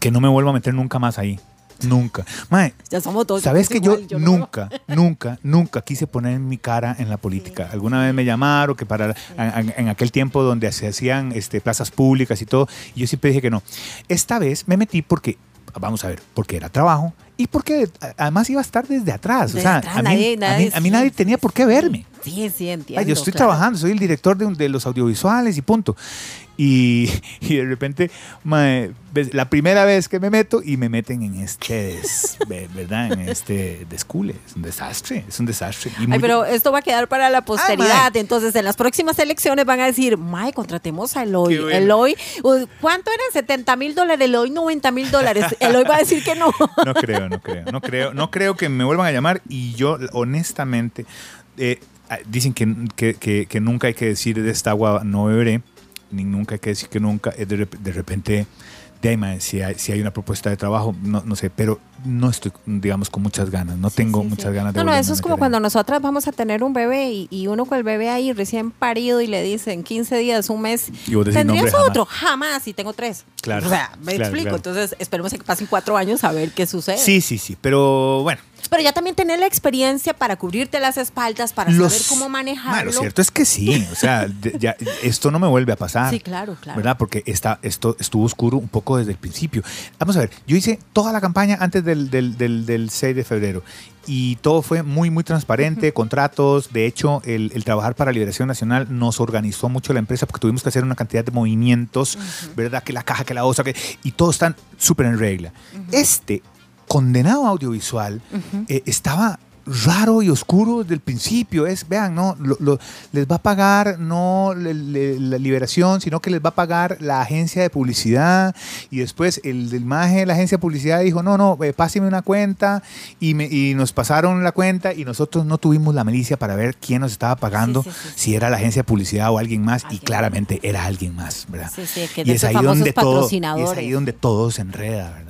Que no me vuelva a meter nunca más ahí. Nunca. Mae, Ya somos todos. Sabes que yo, no- nunca, [laughs] nunca, nunca quise poner mi cara en la política. Alguna vez me llamaron que para en, en aquel tiempo donde se hacían este, plazas públicas y todo, y yo siempre dije que no. Esta vez me metí porque, vamos a ver, porque era trabajo y porque además iba a estar desde atrás. Desde o sea, atrás, a mí, nadie- a mí- nadie- a mí nadie tenía por qué verme. Sí, sí, entiendo. Ay, yo estoy claro. trabajando, soy el director de, de los audiovisuales y punto. Y, y de repente, mae, ves, la primera vez que me meto y me meten en este, ¿verdad? En este descule. Es un desastre, es un desastre. Y Ay, pero esto va a quedar para la posteridad. mae. Entonces, en las próximas elecciones van a decir, Mae, contratemos a Eloy. Bueno. Eloy, uh, ¿cuánto eran? 70 mil dólares. Eloy, 90 mil dólares. [laughs] Eloy va a decir que no. No creo, no creo, no creo, no creo que me vuelvan a llamar y yo honestamente eh, ah, dicen que, que- que- que nunca hay que decir de esta agua no beberé, ni nunca hay que decir que nunca, eh, de, de repente, de ahí, mae, si, hay, si hay una propuesta de trabajo, no, no sé, pero no estoy, digamos, con muchas ganas, no tengo Sí, muchas sí. ganas de No, no, eso es como cuando nosotras vamos a tener un bebé y, y uno con el bebé ahí recién parido y le dicen 15 días, un mes. Y vos decís, ¿Tendrías "No, hombre, otro? Jamás. y tengo tres. Claro, O sea, me claro, explico. claro. Entonces, esperemos que pasen cuatro años a ver qué sucede. Sí, sí, sí, pero bueno. Pero ya también tener la experiencia para cubrirte las espaldas, para los- saber cómo Ma, manejarlo. Lo cierto es que sí, o sea, ya, esto no me vuelve a pasar. Sí, claro, claro. ¿Verdad? Porque está, esto estuvo oscuro un poco desde el principio. Vamos a ver, yo hice toda la campaña antes del, del, del, del 6 de febrero y todo fue muy, muy transparente, contratos. De hecho, el, el Trabajar para Liberación Nacional nos organizó mucho la empresa porque tuvimos que hacer una cantidad de movimientos, ¿verdad? Que la caja, que la osa, que, y todo están súper en regla. Este condenado audiovisual eh, estaba raro y oscuro desde el principio. Es, vean, no, Lo- lo- les va a pagar no le- le- la liberación, sino que les va a pagar la agencia de publicidad. Y después el del maje de la agencia de publicidad dijo, no, no, eh, páseme una cuenta. Y, me- y nos pasaron la cuenta y nosotros no tuvimos la milicia para ver quién nos estaba pagando, Sí, sí, sí, sí. si era la agencia de publicidad o alguien más. Alguien y claramente era alguien más, ¿verdad? Sí, sí, que y es ahí, donde todo, y es ahí donde todo se enreda, ¿verdad?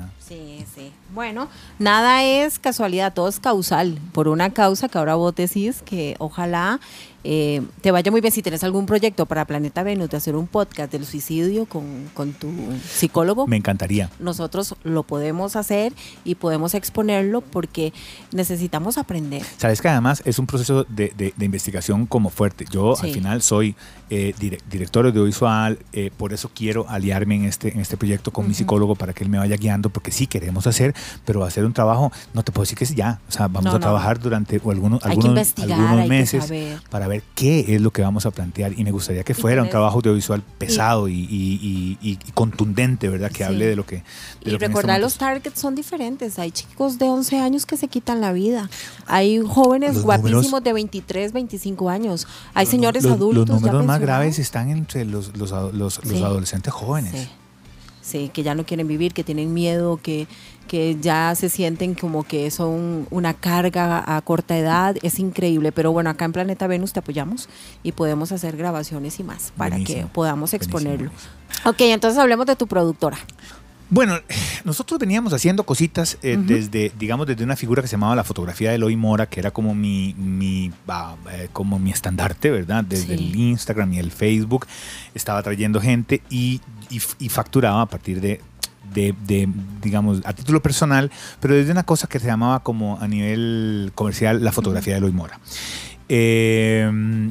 Bueno, nada es casualidad, todo es causal. Por una causa que ahora vos decís que ojalá eh, te vaya muy bien si tienes algún proyecto para Planeta Venus de hacer un podcast del suicidio con, con tu psicólogo. Me encantaría. Nosotros lo podemos hacer y podemos exponerlo porque necesitamos aprender. Sabes que además es un proceso de, de- de investigación como fuerte. Yo Sí. al final soy eh, dire- director audiovisual, eh, por eso quiero aliarme en este, en este proyecto con mi psicólogo para que él me vaya guiando, porque sí queremos hacer, pero hacer un trabajo, no te puedo decir que es ya. O sea, vamos No, a no. trabajar durante o algunos, algunos, algunos meses para ver qué es lo que vamos a plantear y me gustaría que fuera un trabajo audiovisual pesado y, y- y- y contundente, ¿verdad? Que Sí. hable de lo que... de Y lo este recordar, los targets son diferentes. Hay chicos de 11 años que se quitan la vida. Hay jóvenes Los guapísimos números- de 23, 25 años. Hay Los- señores los, adultos. Los números más graves están entre los, los, ado- los- los Sí. adolescentes jóvenes. Sí. Sí, que ya no quieren vivir, que tienen miedo, que, que ya se sienten como que son una carga a corta edad. Es increíble. Pero bueno, acá en Planeta Venus te apoyamos y podemos hacer grabaciones y más para Buenísimo, que podamos buenísimo, exponerlo. buenísimo. Ok, entonces hablemos de tu productora. Bueno, [sighs] nosotros veníamos haciendo cositas eh, desde, digamos, desde una figura que se llamaba la fotografía de Eloy Mora, que era como mi, mi ah, eh, como mi estandarte, ¿verdad? Desde Sí. el Instagram y el Facebook estaba trayendo gente y, y, y facturaba a partir de, de, de, digamos, a título personal, pero desde una cosa que se llamaba como a nivel comercial la fotografía de Eloy Mora. Eh,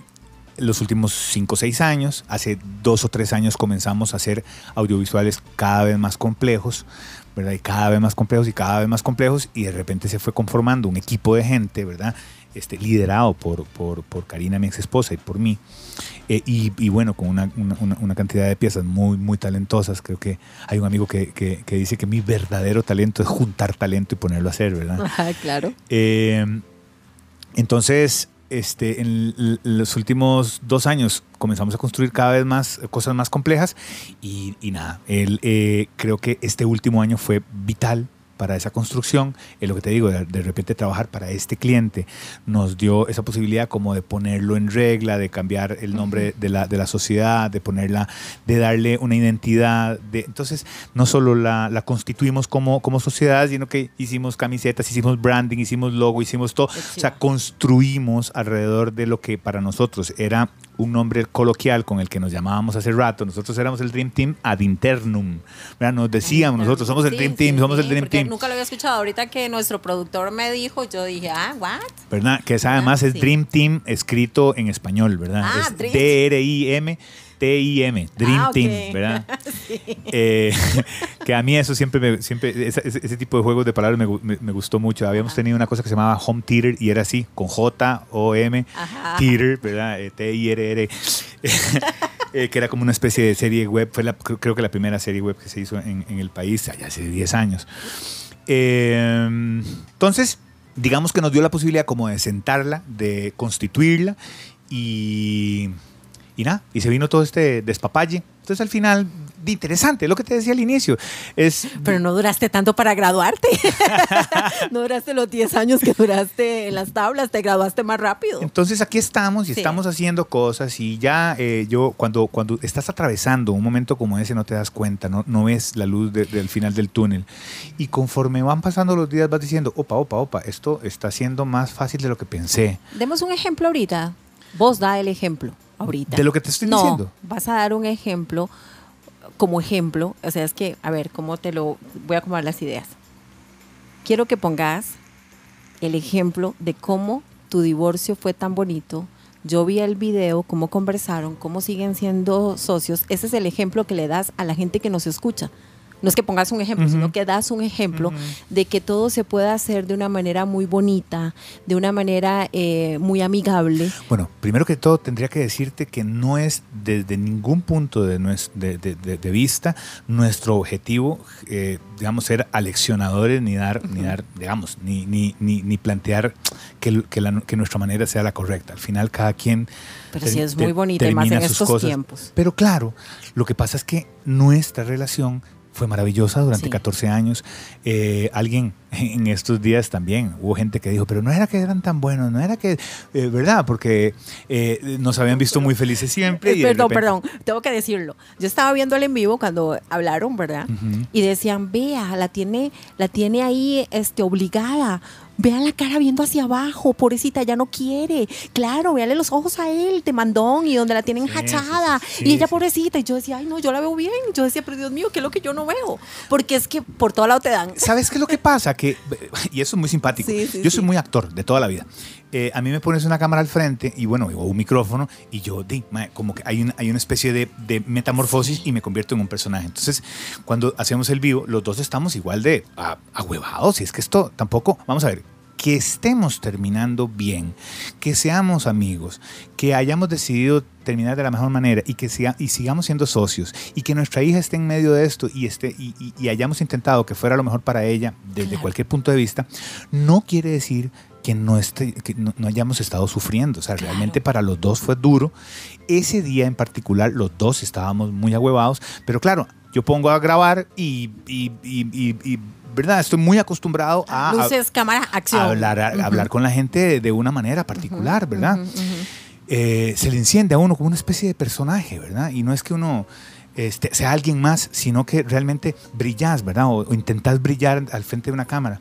los últimos 5 o 6 años, hace dos o tres años comenzamos a hacer audiovisuales cada vez más complejos, ¿verdad? Y cada vez más complejos y cada vez más complejos y de repente se fue conformando un equipo de gente, ¿verdad? Este, liderado por, por, por Karina, mi ex esposa, y por mí. Eh, y, y bueno, con una, una- una- cantidad de piezas muy, muy talentosas. Creo que hay un amigo que, que- que dice que mi verdadero talento es juntar talento y ponerlo a hacer, ¿verdad? Ajá, claro. Eh, entonces, este, en los últimos dos años comenzamos a construir cada vez más cosas más complejas y, y nada, el, eh, creo que este último año fue vital para esa construcción, es lo que te digo, de, de repente trabajar para este cliente nos dio esa posibilidad como de ponerlo en regla, de cambiar el nombre de, la, de la sociedad, de ponerla, de darle una identidad. De, entonces, no solo la, la constituimos como, como sociedad, sino que hicimos camisetas, hicimos branding, hicimos logo, hicimos todo. O sea, construimos alrededor de lo que para nosotros era un nombre coloquial con el que nos llamábamos hace rato. Nosotros éramos el Dream Team ad internum. ¿verdad? Nos decíamos, nosotros somos el Sí, Dream sí, Team, somos sí, el Dream Team. Nunca lo había escuchado. Ahorita que nuestro productor me dijo, yo dije, ah, what? ¿verdad? Que es, además es sí. Dream Team escrito en español, ¿verdad? Ah, es. D-R-I-M. T-I-M, Dream Ah. Team, ¿verdad? [laughs] Eh, [laughs] que a mí eso siempre, me, siempre ese, tipo de juegos de palabras me, me- me gustó mucho. Habíamos tenido una cosa que se llamaba Home Theater y era así, con J-O-M. Theater, ¿verdad? Eh, T-I-R-R. [laughs] Eh, que era como una especie de serie web, fue la- creo creo que la primera serie web que se hizo en, en el país, allá hace 10 años. Eh, entonces, digamos que nos dio la posibilidad como de sentarla, de constituirla y, y nada, y se vino todo este despapalle. Entonces al final, de interesante, lo que te decía al inicio, es... Pero no duraste tanto para graduarte. [laughs] no duraste los 10 años que duraste en las tablas, te graduaste más rápido. Entonces aquí estamos y Sí. estamos haciendo cosas y ya eh, yo cuando, cuando estás atravesando un momento como ese no te das cuenta, no, no ves la luz de- del final del túnel y conforme van pasando los días vas diciendo, opa, opa, opa, esto está siendo más fácil de lo que pensé. Demos un ejemplo ahorita. Vos da el ejemplo ahorita. De lo que te estoy no, diciendo. vas a dar un ejemplo como ejemplo. O sea, es que, a ver, ¿cómo te lo voy a acomodar las ideas? Quiero que pongas el ejemplo de cómo tu divorcio fue tan bonito. Yo vi el video, cómo conversaron, cómo siguen siendo socios. Ese es el ejemplo que le das a la gente que nos escucha. No es que pongas un ejemplo, sino que das un ejemplo de que todo se puede hacer de una manera muy bonita, de una manera eh, muy amigable. Bueno, primero que todo tendría que decirte que no es desde ningún punto de, de, de- de- de vista nuestro objetivo, eh, digamos, ser aleccionadores ni dar, ni dar, digamos, ni, ni, ni, ni plantear que, que, la- que nuestra manera sea la correcta. Al final cada quien... Pero sí es muy bonita, y más en estos tiempos. Pero claro, lo que pasa es que nuestra relación fue maravillosa durante Sí. 14 años. Eh, alguien [laughs] en estos días también, hubo gente que dijo, pero no era que eran tan buenos, no era que, eh, ¿verdad? Porque eh, nos habían visto muy felices siempre. y perdón, repente- perdón, tengo que decirlo. Yo estaba viendo el en vivo cuando hablaron, ¿verdad? Y decían, vea, la tiene, la tiene ahí este, obligada. Vean la cara viendo hacia abajo, pobrecita, ya no quiere. Claro, véale los ojos a él, te mandón, y donde la tienen Sí, hachada. sí, y ella, pobrecita. Y yo decía, ay, no, yo la veo bien. Yo decía, pero Dios mío, ¿qué es lo que yo no veo? Porque es que por todo lado te dan. ¿Sabes qué es lo que pasa? Que, [laughs] y eso es muy simpático. Sí, yo soy muy actor de toda la vida. Eh, a mí me pones una cámara al frente y bueno, o un micrófono y yo, di, como que hay, un- hay una especie de, de metamorfosis y me convierto en un personaje. Entonces, cuando hacemos el vivo, los dos estamos igual de ah, ahuevados. Y es que esto tampoco, vamos a ver, que estemos terminando bien, que seamos amigos, que hayamos decidido terminar de la mejor manera y que siga, y sigamos siendo socios y que nuestra hija esté en medio de esto y, esté, y, y- y hayamos intentado que fuera lo mejor para ella desde Claro. cualquier punto de vista, no quiere decir que no, esté, que no, no hayamos estado sufriendo. O sea, Claro. realmente para los dos fue duro. Ese día en particular, los dos estábamos muy ahuevados, pero claro, yo pongo a grabar y, y- y- y- ¿verdad? Estoy muy acostumbrado a, a- Luces, cámara, acción. a hablar, a- Ujú. hablar con la gente de, de una manera particular, ¿verdad? Ujú, ujú. Eh, se le enciende a uno como una especie de personaje, ¿verdad? Y no es que uno este, sea alguien más, sino que realmente brillas, ¿verdad? O, o intentás brillar al frente de una cámara.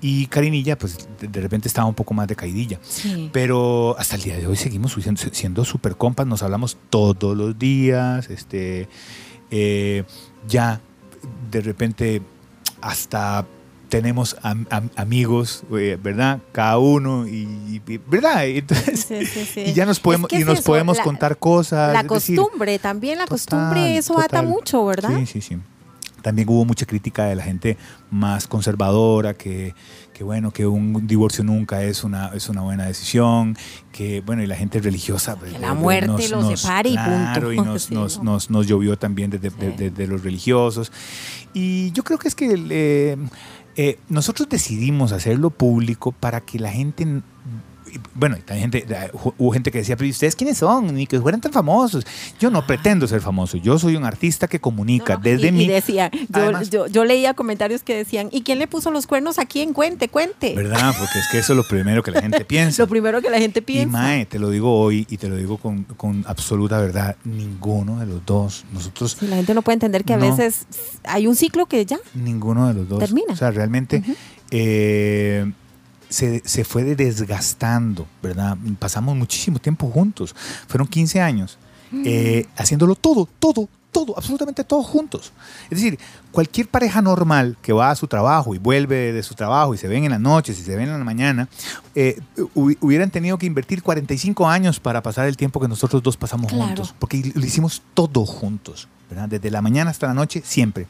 Y Karinilla, pues de, de repente estaba un poco más decaidilla. Sí. Pero hasta el día de hoy seguimos siendo, siendo super compas, nos hablamos todos los días, este, eh, ya de repente hasta tenemos am- am- amigos, eh, ¿verdad? Cada uno y, y- ¿verdad? Entonces, Sí, sí, sí. y ya nos podemos Es que y nos eso, podemos la- contar cosas. La decir, costumbre, también la total, costumbre, eso ata total. mucho, ¿verdad? Sí, sí, sí. También hubo mucha crítica de la gente más conservadora, que, que bueno, que un divorcio nunca es una, es una buena decisión, que bueno, y la gente religiosa. pues, Que la muerte los separe y claro, punto. y nos, [laughs] Sí, nos, ¿no? nos, nos llovió también desde de, de- de los religiosos. Y yo creo que es que eh, eh, nosotros decidimos hacerlo público para que la gente bueno, y también gente, hu- hubo gente que decía, pero ¿y ustedes quiénes son? Ni que fueran tan famosos. Yo no pretendo ser famoso, yo soy un artista que comunica No, no, desde y, mi... y decía, yo, Además- yo, yo leía comentarios que decían, ¿y quién le puso los cuernos a quién? Cuente, cuente. ¿Verdad? Porque es que eso es lo primero que la gente [laughs] piensa. Lo primero que la gente y piensa. Mae, te lo digo hoy y te lo digo con, con absoluta verdad, ninguno de los dos, nosotros, Sí, la gente no puede entender que a veces hay un ciclo que ya. ninguno de los dos. Termina. O sea, realmente eh, se, se fue desgastando, ¿verdad? Pasamos muchísimo tiempo juntos, fueron 15 años, eh, haciéndolo todo, todo, todo, absolutamente todo juntos. Es decir, cualquier pareja normal que va a su trabajo y vuelve de su trabajo y se ven en las noches y se ven en la mañana, eh, hu- hubieran tenido que invertir 45 años para pasar el tiempo que nosotros dos pasamos Claro. juntos, porque lo hicimos todo juntos, ¿verdad? Desde la mañana hasta la noche, siempre.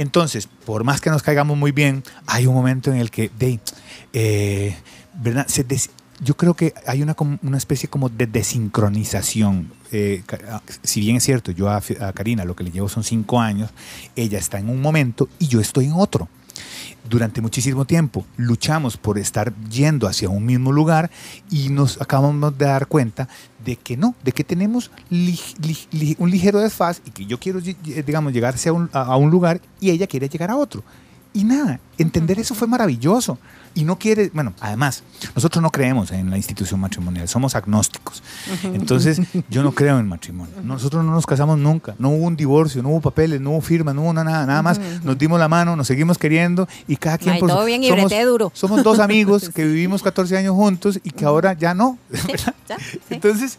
Entonces, por más que nos caigamos muy bien, hay un momento en el que, de, eh, ¿verdad? Se des- yo creo que hay una, una especie como de desincronización. Eh, ah, si bien es cierto, yo a Karina lo que le llevo son cinco años, ella está en un momento y yo estoy en otro. Durante muchísimo tiempo luchamos por estar yendo hacia un mismo lugar y nos acabamos de dar cuenta de que no, de que tenemos un ligero desfaz y que yo quiero, ll- digamos, llegar hacia un- a, a un lugar y ella quiere llegar a otro. Y nada, entender eso fue maravilloso. Y no quiere, bueno, además, nosotros no creemos en la institución matrimonial, somos agnósticos. Entonces, [laughs] yo no creo en matrimonio. Nosotros no nos casamos nunca, no hubo un divorcio, no hubo papeles, no hubo firma, no hubo nada, nada más. Nos dimos la mano, nos seguimos queriendo y cada quien Ay, por su- todo bien y somos, duro. somos dos amigos que [laughs] vivimos 14 años juntos y que ahora ya no. [laughs] ¿verdad? Ya, sí. Entonces,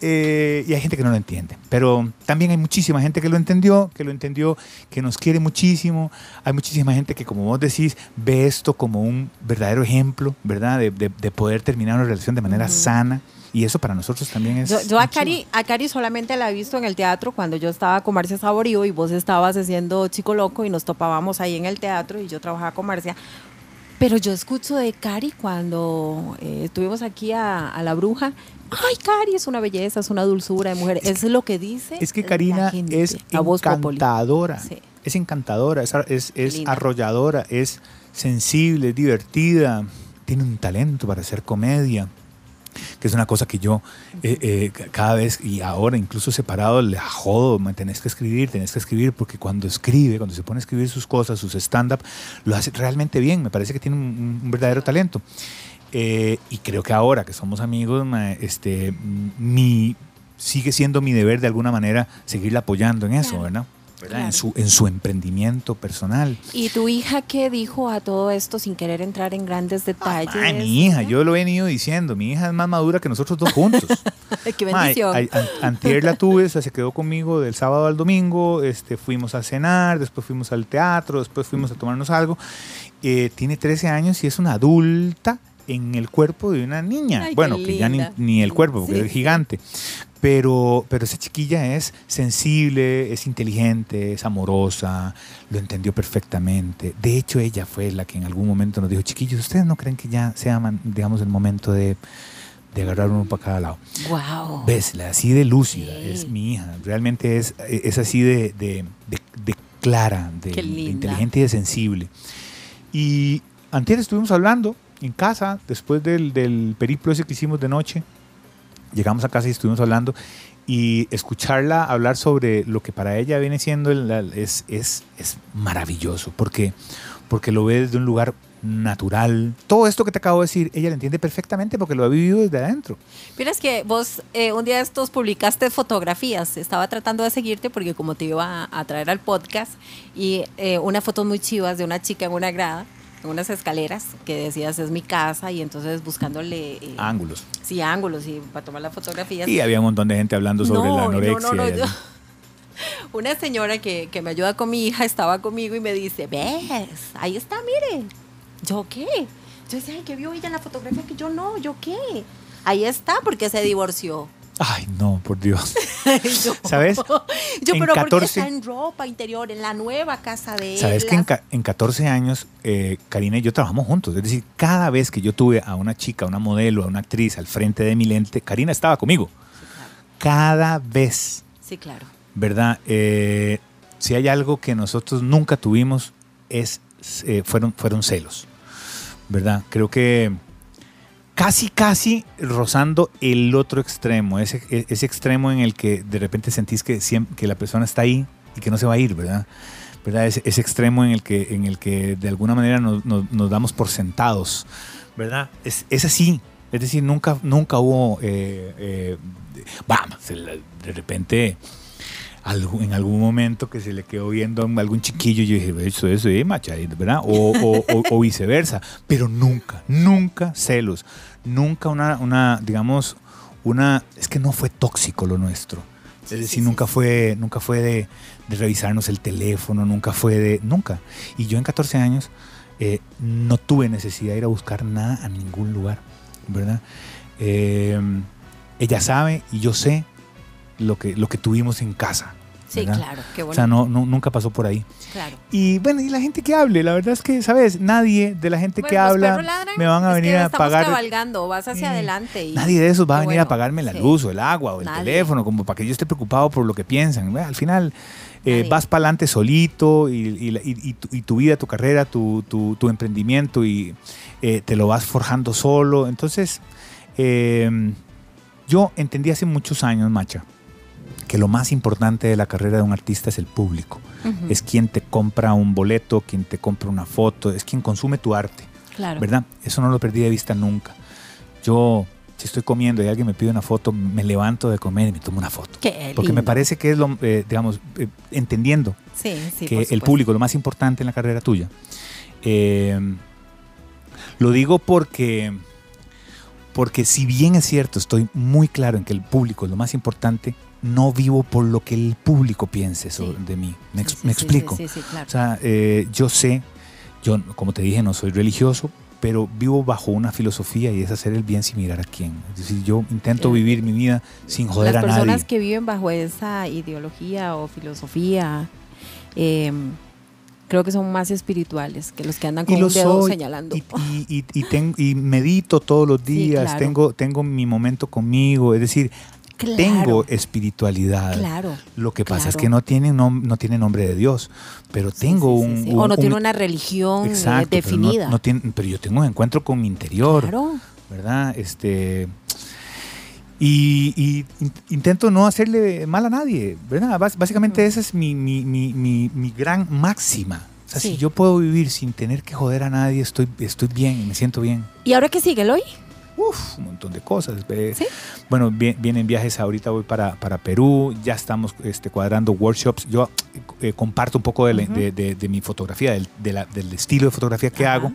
eh, y hay gente que no lo entiende, pero también hay muchísima gente que lo entendió, que lo entendió, que nos quiere muchísimo. Hay muchísima gente que, como vos decís, ve esto como un verdadero ejemplo, ¿verdad? De, de- de poder terminar una relación de manera sana. Y eso para nosotros también es... Yo, yo a. Cari, a Cari solamente la he visto en el teatro cuando yo estaba con Marcia Saborío y vos estabas haciendo Chico Loco y nos topábamos ahí en el teatro y yo trabajaba con Marcia. Pero yo escucho de Cari cuando eh, estuvimos aquí a, a La Bruja. Ay, Cari es una belleza, es una dulzura de mujer. Eso es lo que dice. Es que la Karina gente, es encantadora. Sí. Es encantadora, es, es, es arrolladora, es sensible, es divertida, tiene un talento para hacer comedia, que es una cosa que yo eh, eh, ca- cada vez y ahora incluso separado le jodo, tenés que escribir, tenés que escribir, porque cuando escribe, cuando se pone a escribir sus cosas, sus stand-up, lo hace realmente bien, me parece que tiene un, un verdadero talento. Eh, y creo que ahora que somos amigos, ma, este, mi, sigue siendo mi deber de alguna manera seguirla apoyando en eso, Claro. ¿Verdad? ¿Verdad? En, Claro. su, en su emprendimiento personal. ¿Y tu hija qué dijo a todo esto sin querer entrar en grandes detalles? Ay, mi hija, yo lo he venido diciendo, mi hija es más madura que nosotros dos juntos. [laughs] Qué Ma, bendición. ay, an- antier la tuve, se quedó conmigo del sábado al domingo, este, fuimos a cenar, después fuimos al teatro, después fuimos a tomarnos algo. Eh, tiene 13 años y es una adulta en el cuerpo de una niña. Ay, bueno, que ya ni, ni el cuerpo, porque Sí, es gigante. Pero, pero esa chiquilla es sensible, es inteligente, es amorosa, lo entendió perfectamente. De hecho, ella fue la que en algún momento nos dijo, chiquillos, ¿ustedes no creen que ya sea, man- digamos, el momento de, de agarrar uno para cada lado? Wow. Ves, la así de lúcida Sí. es mi hija. Realmente es, es así de, de- de- clara, de, de inteligente y de sensible. Y antes estuvimos hablando en casa, después del, del periplo ese que hicimos de noche. Llegamos a casa y estuvimos hablando. Y escucharla hablar sobre lo que para ella viene siendo el- es, es, es maravilloso, porque, porque lo ve desde un lugar natural. Todo esto que te acabo de decir, ella lo entiende perfectamente porque lo ha vivido desde adentro. Miras que vos eh, un día de estos publicaste fotografías. Estaba tratando de seguirte porque como te iba a, a traer al podcast y eh, unas fotos muy chivas de una chica en una grada, unas escaleras que decías es mi casa y entonces buscándole eh, Ángulos. sí ángulos y para tomar las fotografías. Y había un montón de gente hablando sobre No, la no, no, anorexia. no, yo-. [laughs] Una señora que, que me ayuda con mi hija estaba conmigo y me dice, ves, ahí está, mire. ¿Yo qué? Yo decía, ay, ¿qué vio ella en la fotografía que yo no? ¿Yo qué? Ahí está porque se divorció. Ay, no, por Dios. [laughs] ¿Sabes? Yo, En pero porque 14 está en ropa interior, en la nueva casa de él. Sabes que las- en 14 años, eh, Karina y yo trabajamos juntos. Es decir, cada vez que yo tuve a una chica, a una modelo, a una actriz al frente de mi lente, Karina estaba conmigo. Cada vez, Sí, claro. ¿verdad? Eh, si hay algo que nosotros nunca tuvimos, es, eh, fueron, fueron celos, ¿verdad? Creo que casi, casi rozando el otro extremo, ese, e- ese extremo en el que de repente sentís que, siem- que la persona está ahí y que no se va a ir, ¿verdad? ¿verdad? Ese, extremo en el, que, en el que de alguna manera nos, nos- damos por sentados, ¿verdad? Es, es así. Es decir, nunca, nunca hubo, eh, eh, se la- de repente, en algún momento que se le quedó viendo a algún chiquillo, yo dije, eso, eso, eh, machadito, ¿verdad? O, o- o- o viceversa, pero nunca, nunca celos, nunca una, una, digamos, una, es que no fue tóxico lo nuestro. Es decir, sí, nunca sí. fue, nunca fue de, de revisarnos el teléfono, nunca fue de, nunca. Y yo en 14 años eh, no tuve necesidad de ir a buscar nada a ningún lugar, ¿verdad? Eh, ella sabe y yo sé lo que, lo que tuvimos en casa. Sí, ¿verdad? claro. Qué O bueno. sea, no, no- nunca pasó por ahí. claro. Y bueno, y la gente que hable, la verdad es que, ¿sabes? Nadie de la gente Bueno, que habla ladran, me van a es venir que a pagar. cabalgando, vas hacia Sí. adelante. Y, Nadie de esos va a venir a pagarme la sí. luz o el agua o el Nadie. teléfono, como para que yo esté preocupado por lo que piensan. Bueno, Al final eh, vas para adelante solito y, tu, y tu vida, tu carrera, tu, tu- tu emprendimiento y eh, te lo vas forjando solo. Entonces, eh, yo entendí hace muchos años, Macha, que lo más importante de la carrera de un artista es el público. Es quien te compra un boleto, quien te compra una foto, es quien consume tu arte. claro. ¿verdad? Eso no lo perdí de vista nunca. Yo, si estoy comiendo y alguien me pide una foto, me levanto de comer y me tomo una foto. Qué Porque me parece que es lo, eh, digamos, eh, entendiendo Sí, sí, que el público es lo más importante en la carrera tuya. Eh, lo digo porque, porque si bien es cierto, estoy muy claro en que el público es lo más importante, no vivo por lo que el público piense sobre- Sí. de mí. Me, ex- Sí, sí, me explico. Sí, sí, sí, claro. O sea, eh, yo sé, yo como te dije, no soy religioso, pero vivo bajo una filosofía y es hacer el bien sin mirar a quién. Es decir, yo intento vivir mi vida sin joder Las a personas nadie. que viven bajo esa ideología o filosofía, eh, creo que son más espirituales que los que andan con un dedo soy, señalando. Y, y- [laughs] y- y ten- y medito todos los Sí, días, claro. tengo, tengo mi momento conmigo, es decir, Claro, tengo espiritualidad. claro. Lo que pasa es que no tiene, nom- no tiene nombre de Dios, pero tengo sí, sí, un, sí. un- O no tiene un- una religión eh, pero no- definida. no tiene- pero yo tengo un encuentro con mi interior. Claro. ¿verdad? Este, y, y in- intento no hacerle mal a nadie, básicamente esa es mi, mi, mi, mi, mi gran máxima. O sea, Sí. si yo puedo vivir sin tener que joder a nadie, estoy, estoy bien, me siento bien. ¿Y ahora qué sigue, Eloy? Uf, un montón de cosas. ¿Sí? Bueno, vi- vienen viajes, ahorita voy para, para Perú, ya estamos este, cuadrando workshops. Yo eh, comparto un poco de, la- Ujú. de- de- de mi fotografía, del, de la- del estilo de fotografía que hago.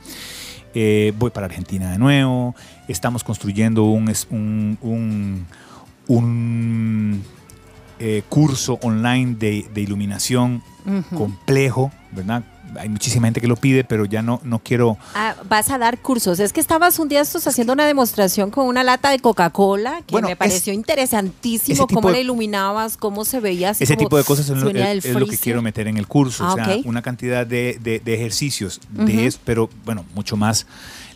Eh, voy para Argentina de nuevo. Estamos construyendo un, un, un- un, eh, curso online de, de iluminación complejo, ¿verdad? Hay muchísima gente que lo pide, pero ya no, no quiero... Ah, vas a dar cursos. Es que estabas un día estos haciendo una demostración con una lata de Coca-Cola que Bueno, me es- pareció interesantísimo. Cómo de- la iluminabas, cómo se veía. Ese tipo de cosas es lo, venía es- del es lo que quiero meter en el curso. Ah, o sea, ok. una cantidad de, de- de ejercicios de Ujú. eso, pero bueno, mucho más.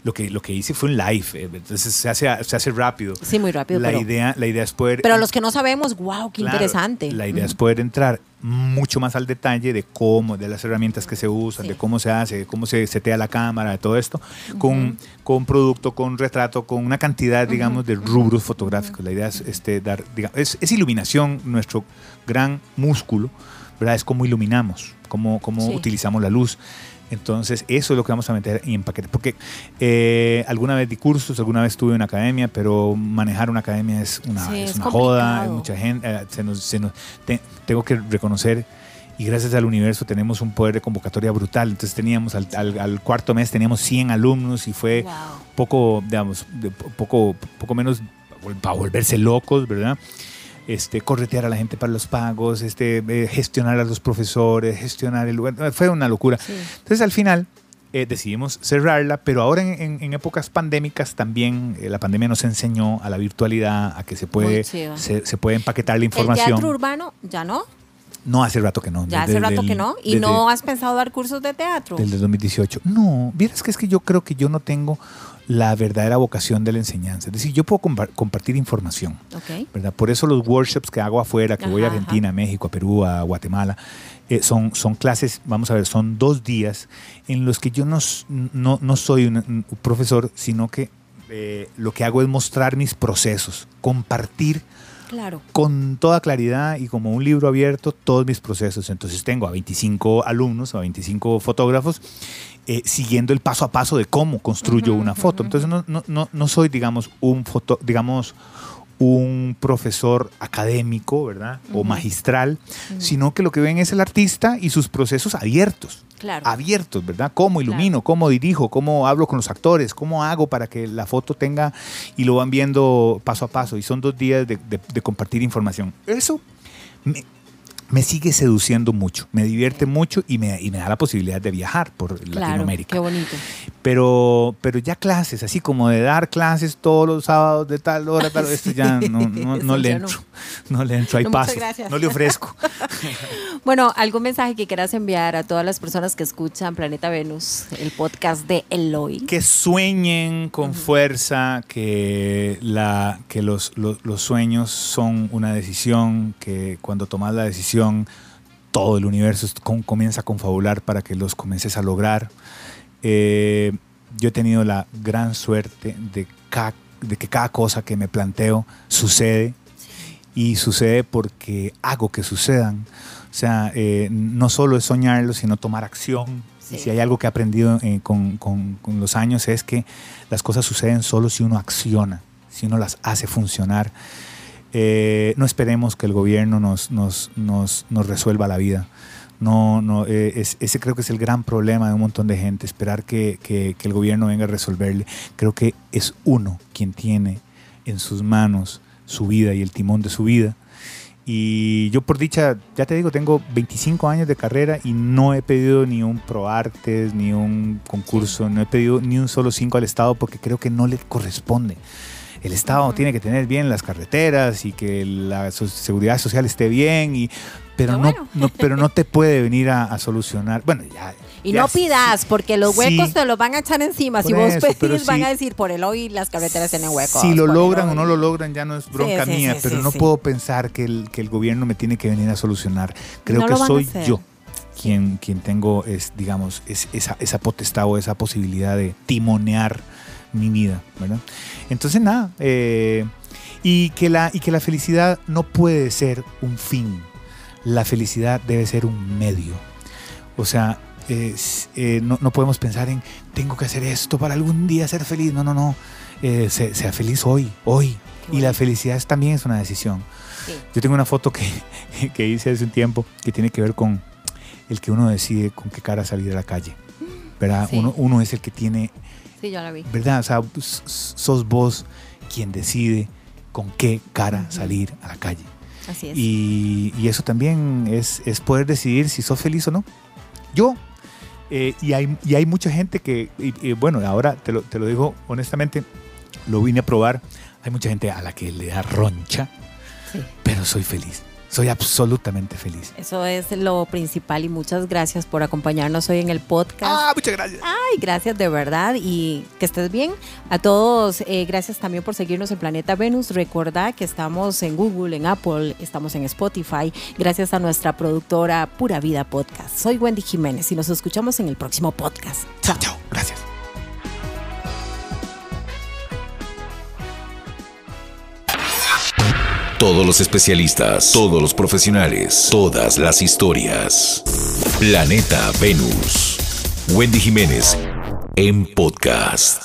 Lo que, lo que hice fue un live, eh, entonces se hace, se hace rápido. Sí, muy rápido. la, pero, idea, la idea es poder... pero los que no sabemos, wow, qué Claro, interesante. La idea es poder entrar mucho más al detalle de cómo, de las herramientas que se usan, Sí. de cómo se hace, de cómo se setea la cámara, de todo esto, con, con producto, con retrato, con una cantidad, digamos, de rubros fotográficos. La idea es este, dar, digamos, es, es iluminación, nuestro gran músculo, ¿verdad? Es cómo iluminamos, cómo, cómo Sí. utilizamos la luz. Entonces, eso es lo que vamos a meter en paquete. Porque eh, alguna vez di cursos, alguna vez estuve en una academia, pero manejar una academia es una, Sí, es es una joda, hay mucha gente. eh, se nos, se nos- te- tengo que reconocer, y gracias al universo tenemos un poder de convocatoria brutal. Entonces, teníamos al, al- al cuarto mes, teníamos 100 alumnos y fue Wow. poco, digamos, de po- poco, poco menos para volverse locos, ¿verdad? Este, corretear a la gente para los pagos, este, eh, gestionar a los profesores, gestionar el lugar. Fue una locura. Sí. Entonces al final eh, decidimos cerrarla, pero ahora en, en- en épocas pandémicas también eh, la pandemia nos enseñó a la virtualidad, a que se puede, se, se puede empaquetar la El información. teatro urbano, ya no. No, hace rato que no. Ya hace rato del- que no. ¿Y desde- no has pensado dar cursos de teatro? Desde el 2018. No, vieras que es que yo creo que yo no tengo la verdadera vocación de la enseñanza. Es decir, yo puedo compa- compartir información. Ok. ¿verdad? Por eso los workshops que hago afuera, que voy a Ajá, Argentina, a México, a Perú, a Guatemala, eh, son, son clases, vamos a ver, son dos días en los que yo no, no, no soy un, un profesor, sino que eh, lo que hago es mostrar mis procesos, compartir Claro. con toda claridad y como un libro abierto todos mis procesos. Entonces tengo a 25 alumnos, a 25 fotógrafos, eh, siguiendo el paso a paso de cómo construyo una foto. Entonces no, no, no, no soy, digamos, un foto, digamos, un profesor académico, ¿verdad? O magistral, sino que lo que ven es el artista y sus procesos abiertos. Claro. Abiertos, ¿verdad? Cómo ilumino, cómo dirijo, cómo hablo con los actores, cómo hago para que la foto tenga y lo van viendo paso a paso. Y son dos días de, de- de compartir información. Eso me, me sigue seduciendo mucho, me divierte mucho y me, y me da la posibilidad de viajar por Claro. Latinoamérica. Qué bonito. Pero, pero ya clases, así como de dar clases todos los sábados de tal hora, tal esto ya [laughs] no, no, no le no. entro. No le entro, hay paso. No le ofrezco. [laughs] Bueno, ¿algún mensaje que quieras enviar a todas las personas que escuchan Planeta Venus, el podcast de Eloy? que sueñen con fuerza, que, la, que los, los- los sueños son una decisión, que cuando tomas la decisión todo el universo comienza a confabular para que los comiences a lograr. Eh, yo he tenido la gran suerte de, que cada cosa que me planteo sucede y sucede porque hago que sucedan. O sea, eh, no solo es soñarlo, sino tomar acción. Sí. Y si hay algo que he aprendido eh, con, con- con los años es que las cosas suceden solo si uno acciona, si uno las hace funcionar. Eh, no esperemos que el gobierno nos, nos, nos, nos resuelva la vida. No, no, eh, es- ese creo que es el gran problema de un montón de gente, esperar que, que- que el gobierno venga a resolverle. Creo que es uno quien tiene en sus manos su vida y el timón de su vida. Y yo por dicha, ya te digo, tengo 25 años de carrera y no he pedido ni un ProArtes, ni un concurso, no he pedido ni un solo 5 al Estado porque creo que no le corresponde. El Estado tiene que tener bien las carreteras y que la seguridad social esté bien, y, pero, no, bueno. no- pero no te puede venir a, a solucionar. Bueno, ya. Y ya no pidas, porque los huecos Sí. te los van a echar encima. Si vos eso, van a decir, por el hoy las carreteras tienen huecos. Si lo logran o hoy". no lo logran ya no es bronca sí, mía, pero no puedo pensar que el, que el gobierno me tiene que venir a solucionar. Creo No que soy yo quien, quien tengo, es, digamos, es, esa, esa potestad o esa posibilidad de timonear mi vida, ¿verdad? Entonces, nada, eh, y, que la, y que la felicidad no puede ser un fin, la felicidad debe ser un medio. O sea, eh, no, no podemos pensar en tengo que hacer esto para algún día ser feliz. No, no, no. Eh, se- sea feliz hoy, hoy. Y la felicidad también es una decisión. Sí. Yo tengo una foto que, [laughs] que hice hace un tiempo que tiene que ver con el que uno decide con qué cara salir a la calle. ¿Verdad? Sí. Uno, uno es el que tiene, Sí, yo la vi. ¿verdad? O sea, sos vos quien decide con qué cara salir a la calle. Así es. Y, y eso también es, es poder decidir si sos feliz o no. Yo Eh, y, hay, y hay mucha gente que, y- y bueno, ahora te lo, te lo digo honestamente, lo vine a probar. Hay mucha gente a la que le da roncha, Sí. pero soy feliz. Soy absolutamente feliz. Eso es lo principal y muchas gracias por acompañarnos hoy en el podcast. Ah, muchas gracias. Ay, gracias de verdad y que estés bien. A todos, eh, gracias también por seguirnos en Planeta Venus. Recordá que estamos en Google, en Apple, estamos en Spotify. Gracias a nuestra productora Pura Vida Podcast. Soy Wendy Jiménez y nos escuchamos en el próximo podcast. Chao. Chao, gracias. Todos los especialistas, todos los profesionales, todas las historias. Planeta Venus. Wendy Jiménez en podcast.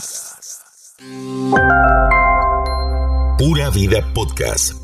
Pura Vida Podcast